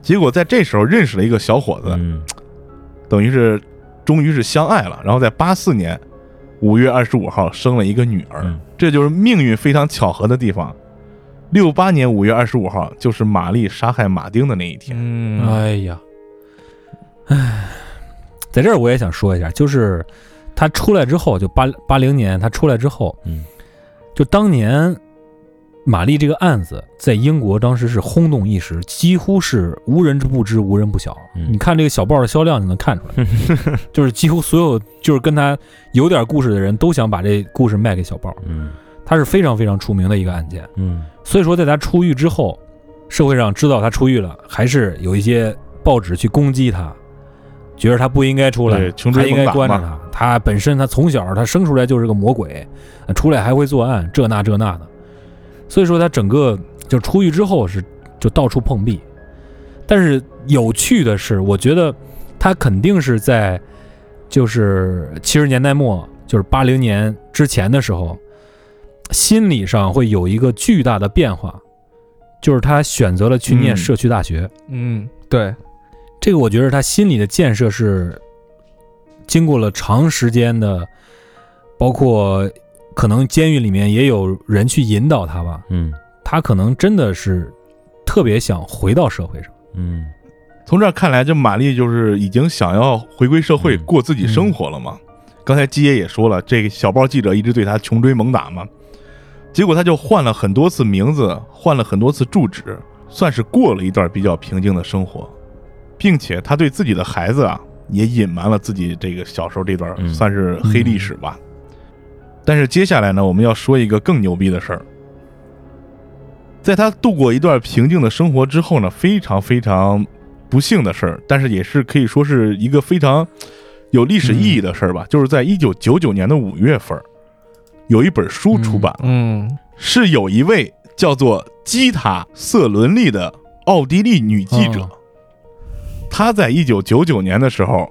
结果在这时候认识了一个小伙子，嗯。等于是终于是相爱了，然后在八四年五月二十五号生了一个女儿，嗯。这就是命运非常巧合的地方。六八年五月二十五号就是玛丽杀害马丁的那一天。嗯，哎呀，哎，在这儿我也想说一下，就是他出来之后，就八八零年他出来之后，嗯，就当年玛丽这个案子在英国当时是轰动一时，几乎是无人不知、无人不晓。嗯你看这个小报的销量就能看出来，就是几乎所有就是跟他有点故事的人都想把这故事卖给小报，嗯他是非常非常出名的一个案件。嗯所以说，在他出狱之后，社会上知道他出狱了，还是有一些报纸去攻击他，觉得他不应该出来对，穷追还应该关着他。他本身他从小他生出来就是个魔鬼，呃出来还会作案，这那这那的。所以说他整个就出狱之后是就到处碰壁。但是有趣的是，我觉得他肯定是在就是七十年代末，就是八零年之前的时候，心理上会有一个巨大的变化，就是他选择了去念嗯社区大学。嗯，对，这个我觉得他心理的建设是经过了长时间的，包括可能监狱里面也有人去引导他吧，嗯。他可能真的是特别想回到社会上。嗯。从这儿看来，这玛丽就是已经想要回归社会，嗯。过自己生活了嘛。刚才基爷也说了，这个小报记者一直对他穷追猛打嘛，结果他就换了很多次名字，换了很多次住址，算是过了一段比较平静的生活，并且他对自己的孩子啊，也隐瞒了自己这个小时候这段嗯。算是黑历史吧。但是接下来呢，我们要说一个更牛逼的事儿。在他度过一段平静的生活之后呢，非常非常不幸的事儿，但是也是可以说是一个非常有历史意义的事儿吧。就是在一九九九年的五月份，有一本书出版了，嗯是有一位叫做基塔·瑟伦利的奥地利女记者，哦她在一九九九年的时候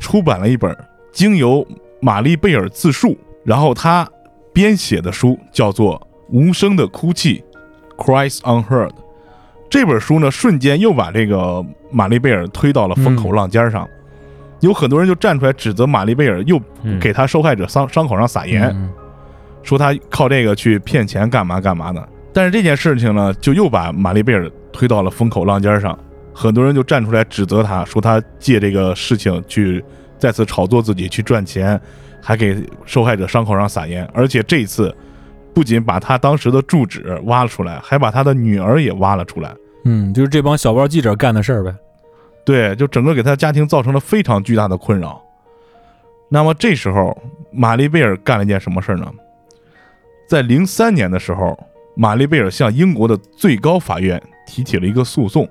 出版了一本经由玛丽贝尔自述，然后他编写的书，叫做《无声的哭泣》（Cries Unheard）。这本书呢，瞬间又把这个玛丽贝尔推到了风口浪尖上，有很多人就站出来指责玛丽贝尔又嗯给他受害者伤伤口上撒盐。嗯说他靠这个去骗钱干嘛干嘛的。但是这件事情呢，就又把玛丽贝尔推到了风口浪尖上，很多人就站出来指责他，说他借这个事情去再次炒作自己，去赚钱，还给受害者伤口上撒盐。而且这一次，不仅把他当时的住址挖了出来，还把他的女儿也挖了出来。嗯，就是这帮小报记者干的事儿呗。对，就整个给他家庭造成了非常巨大的困扰。那么这时候，玛丽贝尔干了一件什么事儿呢？在零三年的时候，玛丽贝尔向英国的最高法院提起了一个诉讼，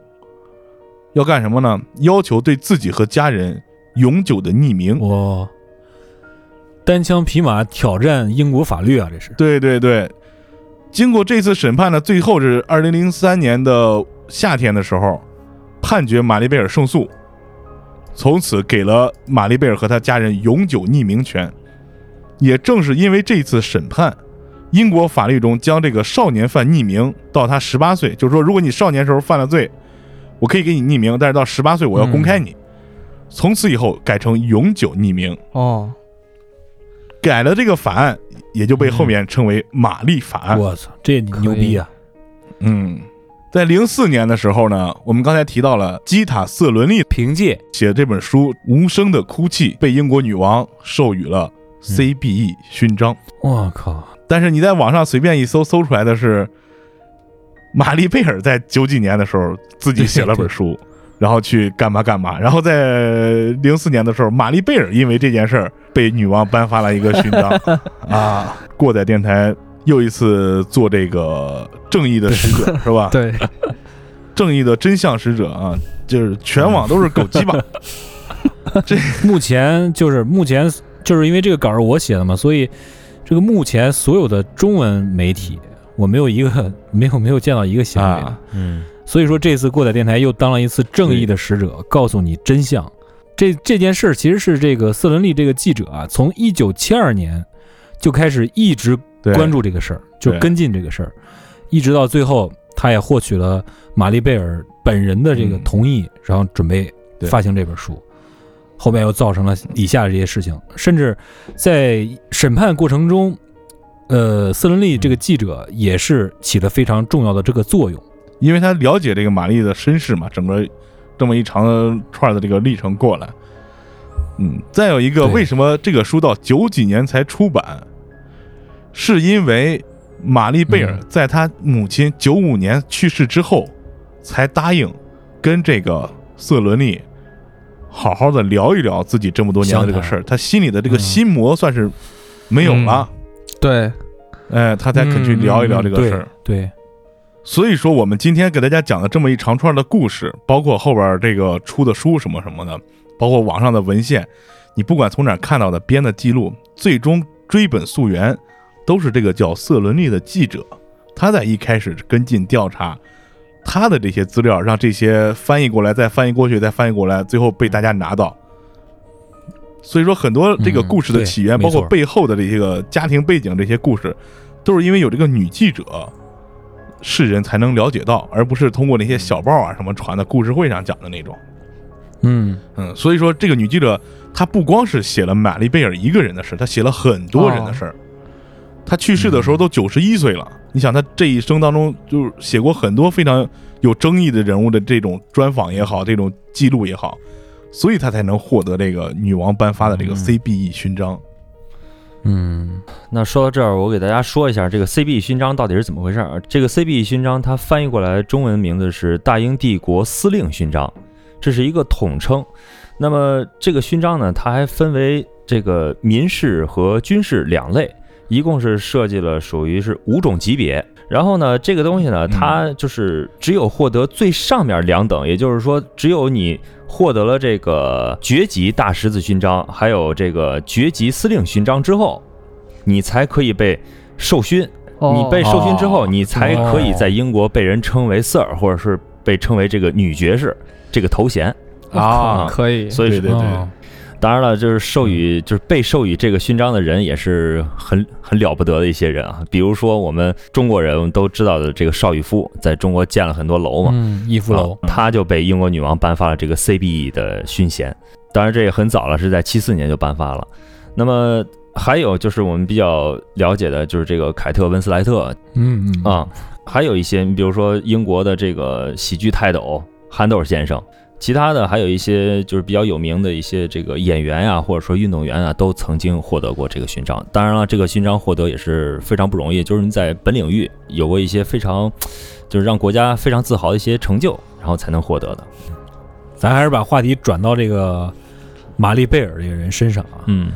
要干什么呢？要求对自己和家人永久的匿名。哇，单枪匹马挑战英国法律啊，这是。对对对，经过这次审判呢，最后是二零零三年的夏天的时候，判决玛丽贝尔胜诉，从此给了玛丽贝尔和他家人永久匿名权。也正是因为这次审判，英国法律中将这个少年犯匿名到他十八岁，就是说，如果你少年时候犯了罪，我可以给你匿名，但是到十八岁我要公开你。从此以后改成永久匿名。哦，改了这个法案，也就被后面称为玛丽法案。我操，这牛逼啊！嗯，在零四年的时候呢，我们刚才提到了基塔·瑟伦利凭借写的这本书《无声的哭泣》，被英国女王授予了 CBE 勋章。我靠，但是你在网上随便一搜，搜出来的是玛丽贝尔在九几年的时候自己写了本书，然后去干嘛干嘛。然后在零四年的时候，玛丽贝尔因为这件事儿被女王颁发了一个勋章 啊。过载电台又一次做这个正义的使者是吧？对，正义的真相使者啊，就是全网都是狗鸡巴。这目前就是目前就是因为这个稿是我写的嘛，所以这个目前所有的中文媒体，我没有一个没有没有见到一个写的啊。嗯所以说这次过载电台又当了一次正义的使者，告诉你真相。这这件事其实是这个瑟伦利这个记者啊，从一九七二年就开始一直，关注这个事儿，就跟进这个事儿，一直到最后，他也获取了玛丽贝尔本人的这个嗯同意，然后准备发行这本书。后面又造成了以下的这些事情，甚至在审判过程中，呃，瑟伦利这个记者也是起了非常重要的这个作用。因为他了解这个玛丽的身世嘛，整个这么一长串的这个历程过来。嗯，再有一个，为什么这个书到九几年才出版？是因为玛丽贝尔嗯在他母亲九五年去世之后，才答应跟这个瑟伦利好好的聊一聊自己这么多年的这个事儿。他心里的这个嗯心魔算是没有了，对，哎，他才肯去聊一聊这个事儿。嗯对，所以说，我们今天给大家讲的这么一长串的故事，包括后边这个出的书什么什么的，包括网上的文献，你不管从哪看到的编的记录，最终追本溯源，都是这个叫瑟伦利的记者，他在一开始跟进调查，他的这些资料，让这些翻译过来，再翻译过去，再翻译过来，最后被大家拿到。所以说，很多这个嗯故事的起源，包括背后的这些个家庭背景，这些故事，都是因为有这个女记者，世人才能了解到，而不是通过那些小报啊什么传的故事会上讲的那种。嗯，嗯，所以说这个女记者她不光是写了玛丽贝尔一个人的事，她写了很多人的事儿。她去世的时候都九十一岁了，你想她这一生当中就是写过很多非常有争议的人物的这种专访也好，这种记录也好，所以她才能获得这个女王颁发的这个嗯 CBE 勋章。嗯，嗯那说到这儿，我给大家说一下这个 CBE 勋章到底是怎么回事儿。这个 CBE 勋章它翻译过来中文名字是大英帝国司令勋章，这是一个统称。那么这个勋章呢，它还分为这个民事和军事两类，一共是设计了属于是五种级别。然后呢，这个东西呢，嗯。它就是只有获得最上面两等，也就是说，只有你获得了这个爵级大十字勋章，还有这个爵级司令勋章之后，你才可以被授勋。哦。你被授勋之后，哦。你才可以在英国被人称为 Sir，或者是被称为这个女爵士这个头衔。啊，可以，所以是对对对。哦当然了，就是授予就是被授予这个勋章的人也是很很了不得的一些人啊。比如说我们中国人都知道的这个邵逸夫，在中国建了很多楼嘛，嗯，逸夫楼啊，他就被英国女王颁发了这个 CBE 的勋衔。当然这也很早了，是在七四年就颁发了。那么还有就是我们比较了解的就是这个凯特温斯莱特嗯嗯啊，还有一些，你比如说英国的这个喜剧泰斗憨豆先生，其他的还有一些就是比较有名的一些这个演员呀、或者说运动员啊，都曾经获得过这个勋章。当然了，这个勋章获得也是非常不容易，就是你在本领域有过一些非常，就是让国家非常自豪的一些成就，然后才能获得的。咱还是把话题转到这个玛丽贝尔这个人身上啊。嗯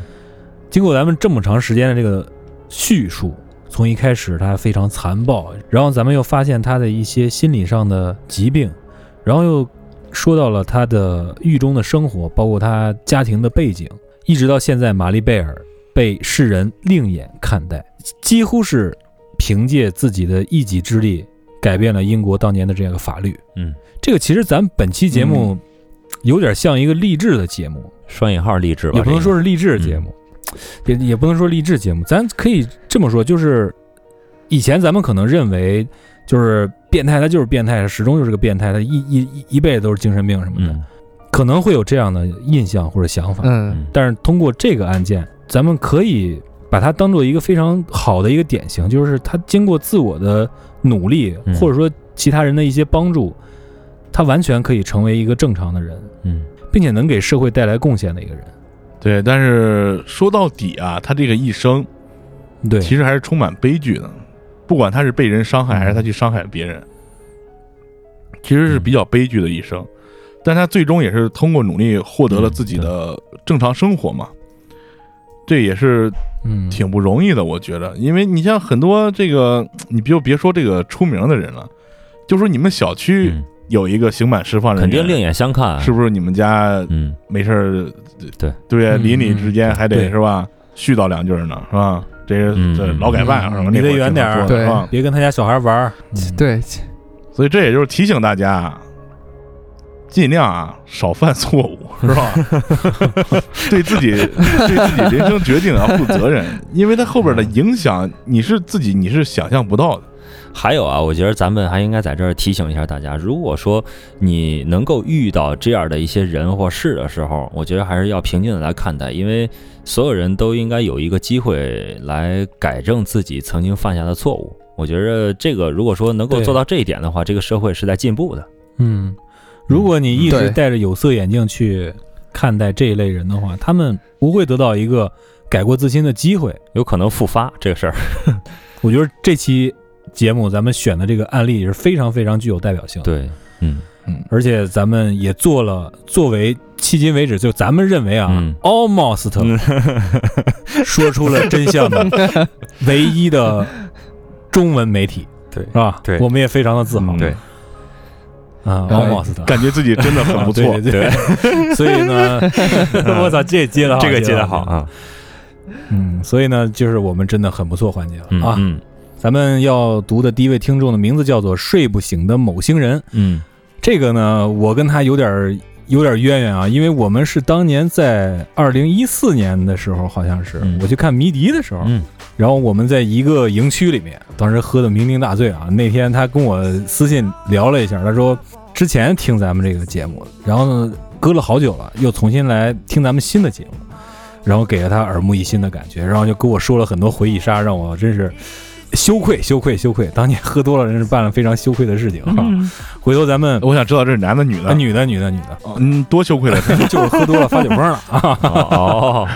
经过咱们这么长时间的这个叙述，从一开始他非常残暴，然后咱们又发现他的一些心理上的疾病，然后又说到了他的狱中的生活，包括他家庭的背景，一直到现在，玛丽贝尔被世人另眼看待，几乎是凭借自己的一己之力改变了英国当年的这样一个法律。嗯，这个其实咱本期节目有点像一个励志的节目，双引号励志吧，也不能说是励志节目，也也不能说励志节目，咱可以这么说，就是以前咱们可能认为就是变态，他就是变态，始终就是个变态，他一一一一辈子都是精神病什么的，嗯。可能会有这样的印象或者想法。嗯。嗯。但是通过这个案件，咱们可以把它当做一个非常好的一个典型，就是他经过自我的努力，嗯。或者说其他人的一些帮助，他完全可以成为一个正常的人，嗯。并且能给社会带来贡献的一个人。对，但是说到底啊，他这个一生对，其实还是充满悲剧的，不管他是被人伤害还是他去伤害别人，其实是比较悲剧的一生。但他最终也是通过努力获得了自己的正常生活嘛，这也是嗯，挺不容易的，我觉得。因为你像很多这个，你就别说这个出名的人了，就说你们小区嗯，有一个刑满释放人，肯定另眼相看，是不是？你们家嗯没事儿，对对，嗯邻里之间还得是吧？絮叨两句呢，是吧？这这劳改犯嗯是吧？离得远点儿对？别跟他家小孩玩儿。嗯，对，所以这也就是提醒大家，尽量啊少犯错误，是吧？对自己对自己人生决定要负责任，因为他后边的影响你是自己你是想象不到的。还有啊，我觉得咱们还应该在这儿提醒一下大家，如果说你能够遇到这样的一些人或事的时候，我觉得还是要平静的来看待，因为所有人都应该有一个机会来改正自己曾经犯下的错误。我觉得这个如果说能够做到这一点的话，这个社会是在进步的。嗯，如果你一直戴着有色眼镜去看待这一类人的话，他们不会得到一个改过自新的机会。有可能复发这个事儿，我觉得这期节目咱们选的这个案例也是非常非常具有代表性。对，嗯而且咱们也做了作为迄今为止就咱们认为啊、嗯 almost 说出了真相的 唯一的中文媒体，对是吧？对我们也非常的自豪。嗯对啊，almost 感觉自己真的很不错啊。对对对所以呢，我操，这接的好，这个接的好。啊，嗯，所以呢，就是我们真的很不错环节了、啊。嗯嗯咱们要读的第一位听众的名字叫做睡不醒的某星人。嗯这个呢，我跟他有点儿有点儿渊源啊，因为我们是当年在二零一四年的时候，好像是、嗯我去看迷笛的时候，嗯然后我们在一个营区里面，当时喝的酩酊大醉啊。那天他跟我私信聊了一下，他说之前听咱们这个节目，然后呢隔了好久了，又重新来听咱们新的节目，然后给了他耳目一新的感觉，然后就跟我说了很多回忆杀，让我真是。羞愧，羞愧，羞愧！当年喝多了，真是办了非常羞愧的事情啊！回头咱们我想知道这是男的女的啊，？女的，女的，女的，嗯，多羞愧了。就是喝多了发酒疯了啊，哦，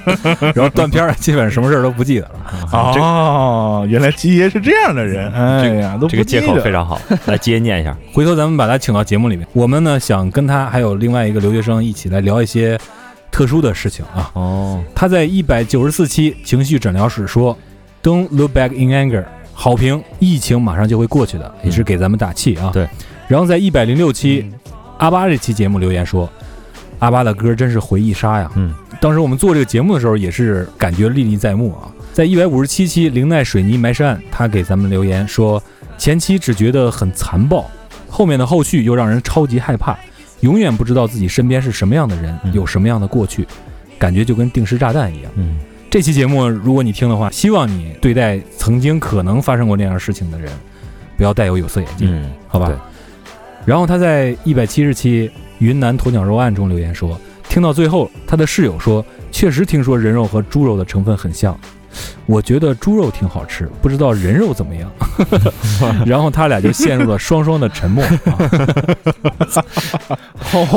然后断片儿，基本上什么事儿都不记得了。哦，原来基爷是这样的人。哎呀，都这个借口非常好，来接念一下。回头咱们把他请到节目里面，我们呢想跟他还有另外一个留学生一起来聊一些特殊的事情啊。哦，他在一百九十四期情绪诊疗室说，Don't look back in anger，好评，疫情马上就会过去的，也是给咱们打气啊。对。然后在一百零六期、阿巴这期节目留言说，阿巴的歌真是回忆杀呀。嗯，当时我们做这个节目的时候，也是感觉历历在目啊。在一百五十七期灵奈水泥埋山，他给咱们留言说，前期只觉得很残暴，后面的后续又让人超级害怕，永远不知道自己身边是什么样的人，嗯有什么样的过去，感觉就跟定时炸弹一样。嗯这期节目如果你听的话，希望你对待曾经可能发生过那样事情的人，不要带有有色眼镜，嗯，好吧对？然后他在一百七十期云南鸵鸟肉案中留言说，听到最后，他的室友说，确实听说人肉和猪肉的成分很像。我觉得猪肉挺好吃，不知道人肉怎么样。然后他俩就陷入了双双的沉默。啊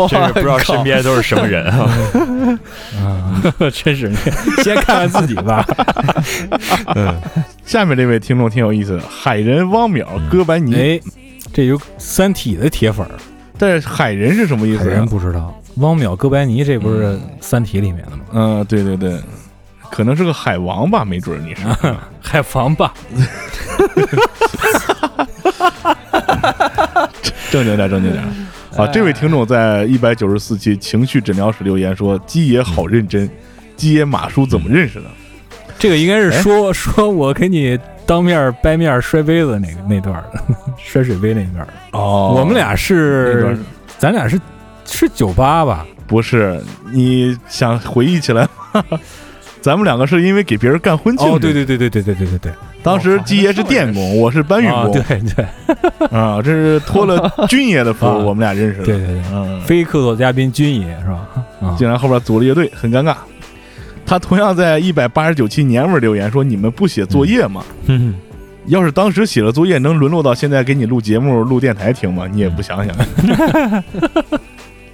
真是不知道身边都是什么人啊。啊，真是，先看看自己吧。嗯下面这位听众挺有意思的，海人汪淼哥白尼，哎，这有《三体》的铁粉儿，但是海人是什么意海人？不知道。汪淼哥白尼这不是《三体》里面的吗？嗯，对对对，可能是个海王吧，没准儿你是。海王吧，正经点，正经点。啊，这位听众在一百九十四期情绪诊疗室留言说：“鸡爷好认真，鸡爷马叔怎么认识的？这个应该是说说我给你当面掰面摔杯子那个那段的，摔水杯那段儿。哦我们俩是，咱俩是是酒吧吧？不是，你想回忆起来吗？咱们两个是因为给别人干婚庆。哦，对，对对对对对对对对，当时鸡爷是电工，我是搬运啊，工对对 啊，这是托了 军爷的福，啊我们俩认识的。对对对，嗯，非客座嘉宾军爷是吧？啊，竟然后边组了乐队，很尴尬。他同样在一百八十九期年味儿留言说：“你们不写作业吗？嗯要是当时写了作业，能沦落到现在给你录节目、录电台听吗？你也不想想，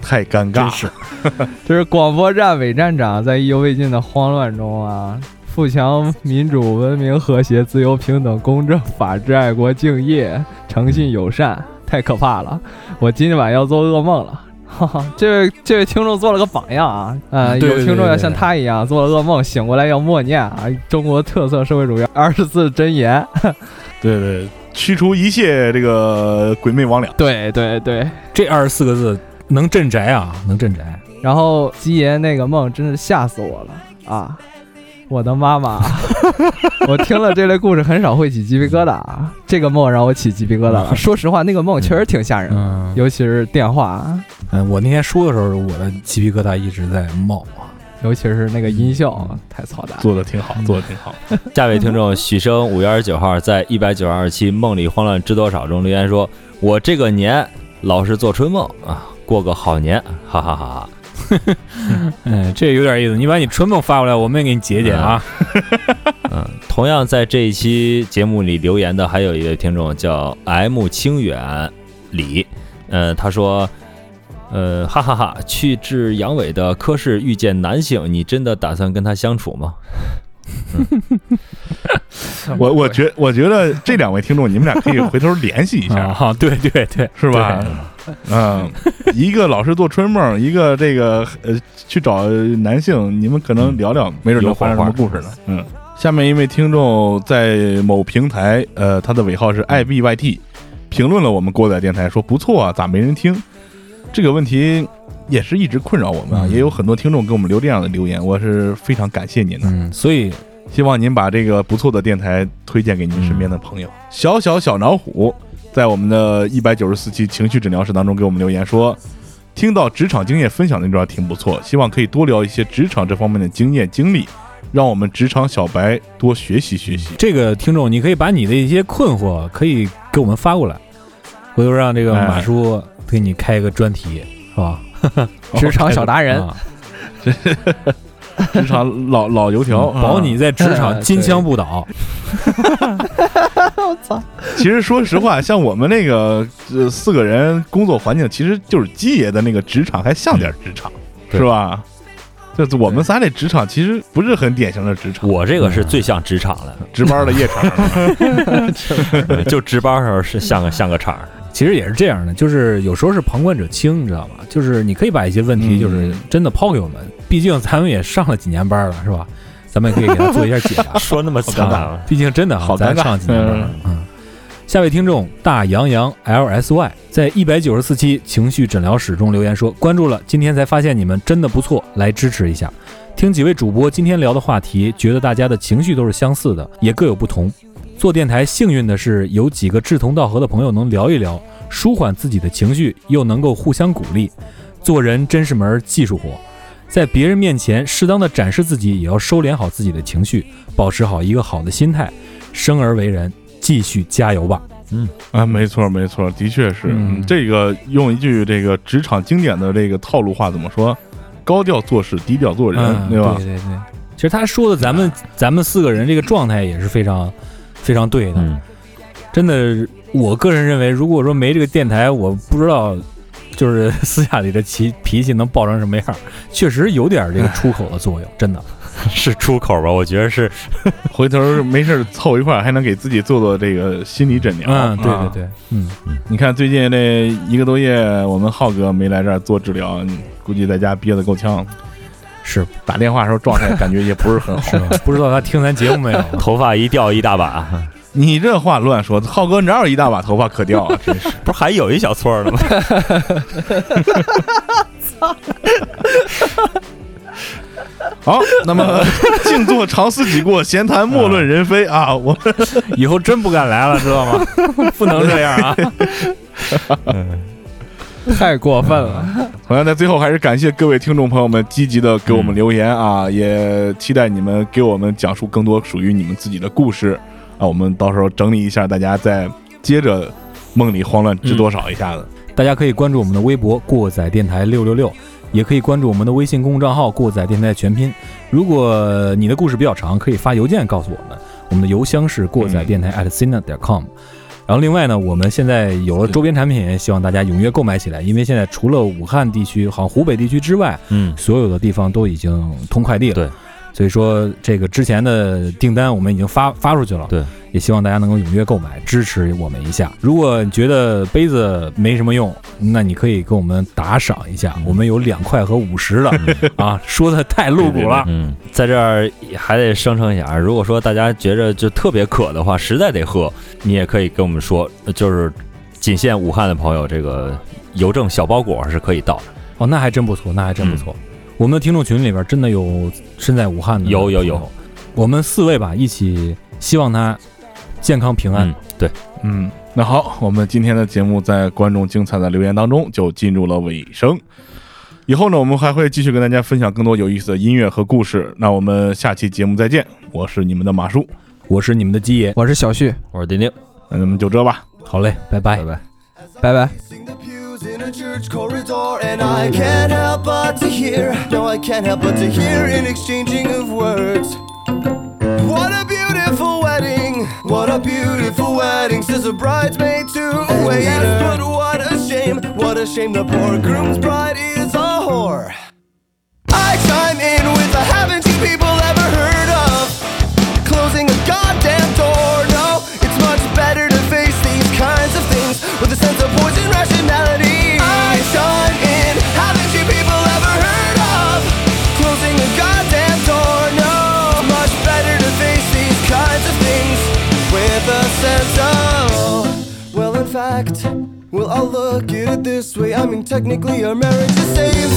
太尴尬了。这 是广播站伪站长在意犹未尽的慌乱中啊，富强、民主、文明、和谐、自由、平等、公正、法治、爱国、敬业、诚信、友善，太可怕了！我今晚要做噩梦了。哈哈，这位这位听众做了个榜样啊，呃，有听众要像他一样做了噩梦，醒过来要默念啊，中国特色社会主义二十字真言。对对，驱除一切这个鬼魅魍魉。对对对，这二十四个字能镇宅啊，能镇宅。然后鸡爷那个梦真是吓死我了啊！我的妈妈，我听了这类故事很少会起鸡皮疙瘩啊，这个梦让我起鸡皮疙瘩了。说实话，那个梦确实挺吓人的，嗯尤其是电话，嗯，我那天说的时候，我的鸡皮疙瘩一直在冒啊。尤其是那个音效太操蛋。做的挺好，做的挺好。下位听众许生五月二十九号在一百九十二期《梦里慌乱知多少》中留言说：“我这个年老是做春梦啊，过个好年，哈哈哈哈。嗯，这有点意思。你把你春梦发过来，我们也给你解解啊。”嗯，同样在这一期节目里留言的还有一位听众叫 M 清远李，呃，他说。呃，哈哈哈去治阳痿的科室遇见男性，你真的打算跟他相处吗？我我觉我觉得这两位听众，你们俩可以回头联系一下，啊，对对对，是吧？嗯，一个老是做春梦，一个这个呃去找男性，你们可能聊聊，没准能发生什么故事呢。嗯，下面一位听众在某平台，呃，他的尾号是 i b y t，评论了我们锅仔电台，说不错啊，咋没人听？这个问题也是一直困扰我们啊，嗯也有很多听众给我们留这样的留言，我是非常感谢您的。嗯，所以希望您把这个不错的电台推荐给您身边的朋友。小小小老虎在我们的一百九十四期情绪诊疗室当中给我们留言说，听到职场经验分享那段挺不错，希望可以多聊一些职场这方面的经验经历，让我们职场小白多学习学习。这个听众，你可以把你的一些困惑可以给我们发过来，回头让这个哎马叔给你开一个专题，是吧？职场小达人，啊职场老老油条，嗯保你在职场嗯金枪不倒。我操其实说实话，像我们那个呃四个人工作环境，其实就是鸡爷的那个职场还像点职场，是吧？就是我们仨这职场其实不是很典型的职场，我这个是最像职场了，值班的夜场。就值班时候是像个像个场儿。其实也是这样的，就是有时候是旁观者清，你知道吧？就是你可以把一些问题，嗯就是真的抛给我们，毕竟咱们也上了几年班了，是吧？咱们也可以给他做一下解答。说那么惨啊，毕竟真的好尴尬咱上几年班了。嗯，下位听众大洋洋 LSY 在一百九十四期情绪诊疗室中留言说，关注了，今天才发现你们真的不错，来支持一下。听几位主播今天聊的话题，觉得大家的情绪都是相似的，也各有不同。做电台幸运的是有几个志同道合的朋友能聊一聊，舒缓自己的情绪，又能够互相鼓励。做人真是门技术活，在别人面前适当的展示自己，也要收敛好自己的情绪，保持好一个好的心态。生而为人，继续加油吧！嗯啊，没错没错，的确是。这个用一句这个职场经典的这个套路话怎么说？高调做事，低调做人，嗯，对吧？对对对，其实他说的咱们咱们四个人这个状态也是非常非常对的。嗯，真的，我个人认为，如果说没这个电台，我不知道就是 私下里的脾脾气能爆成什么样。确实有点这个出口的作用，真的。是出口吧？我觉得是，回头没事凑一块儿，还能给自己做做这个心理诊疗。嗯，对对啊对，嗯，你看最近这一个多月，我们浩哥没来这儿做治疗，估计在家憋得够呛。是打电话的时候状态感觉也不是很好。不知道他听咱节目没有？头发一掉一大把，你这话乱说，浩哥哪有一大把头发可掉啊？真是。不是还有一小撮儿呢吗？好，那么静坐常思己过，闲谈莫论人非啊！我以后真不敢来了，知道吗？不能这样啊！太过分了。同样在最后还是感谢各位听众朋友们积极的给我们留言啊，也期待你们给我们讲述更多属于你们自己的故事啊，我们到时候整理一下，大家再接着梦里慌乱知多少一下子。大家可以关注我们的微博“过载电台六六六”，也可以关注我们的微信公众账号“过载电台全拼”。如果你的故事比较长，可以发邮件告诉我们，我们的邮箱是过载电台 at c n a 点 com。然后另外呢，我们现在有了周边产品，希望大家踊跃购买起来，因为现在除了武汉地区，好像湖北地区之外，嗯，所有的地方都已经通快递了。对，所以说这个之前的订单我们已经发发出去了。对，也希望大家能够踊跃购买，支持我们一下。如果你觉得杯子没什么用，那你可以给我们打赏一下，我们有两块和五十的 啊，说的太露骨了。嗯，在这儿还得声称一下，如果说大家觉着就特别渴的话，实在得喝，你也可以跟我们说，就是仅限武汉的朋友，这个邮政小包裹是可以到的。哦，那还真不错，那还真不错。我们的听众群里边真的有身在武汉的，有有有，我们四位吧，一起希望他健康平安。嗯，对，嗯，那好，我们今天的节目在观众精彩的留言当中就进入了尾声。以后呢，我们还会继续跟大家分享更多有意思的音乐和故事。那我们下期节目再见，我是你们的马叔，我是你们的鸡爷，我是小旭，我是丁丁，那咱们就这吧。好嘞，拜拜拜拜。拜拜。The pews in a church corridor, and I can't help but to hear. No, I can't help but to hear an exchanging of words. What a beautiful wedding! What a beautiful wedding, says a bridesmaid to a waiter. Yes, but what a shame! What a shame the poor groom's bride is a whore. I chime in with a haven't you people ever heard of closing a goddamn door? No, it's much better to face these kinds of things with a sense of I mean, technically, our marriage is saved.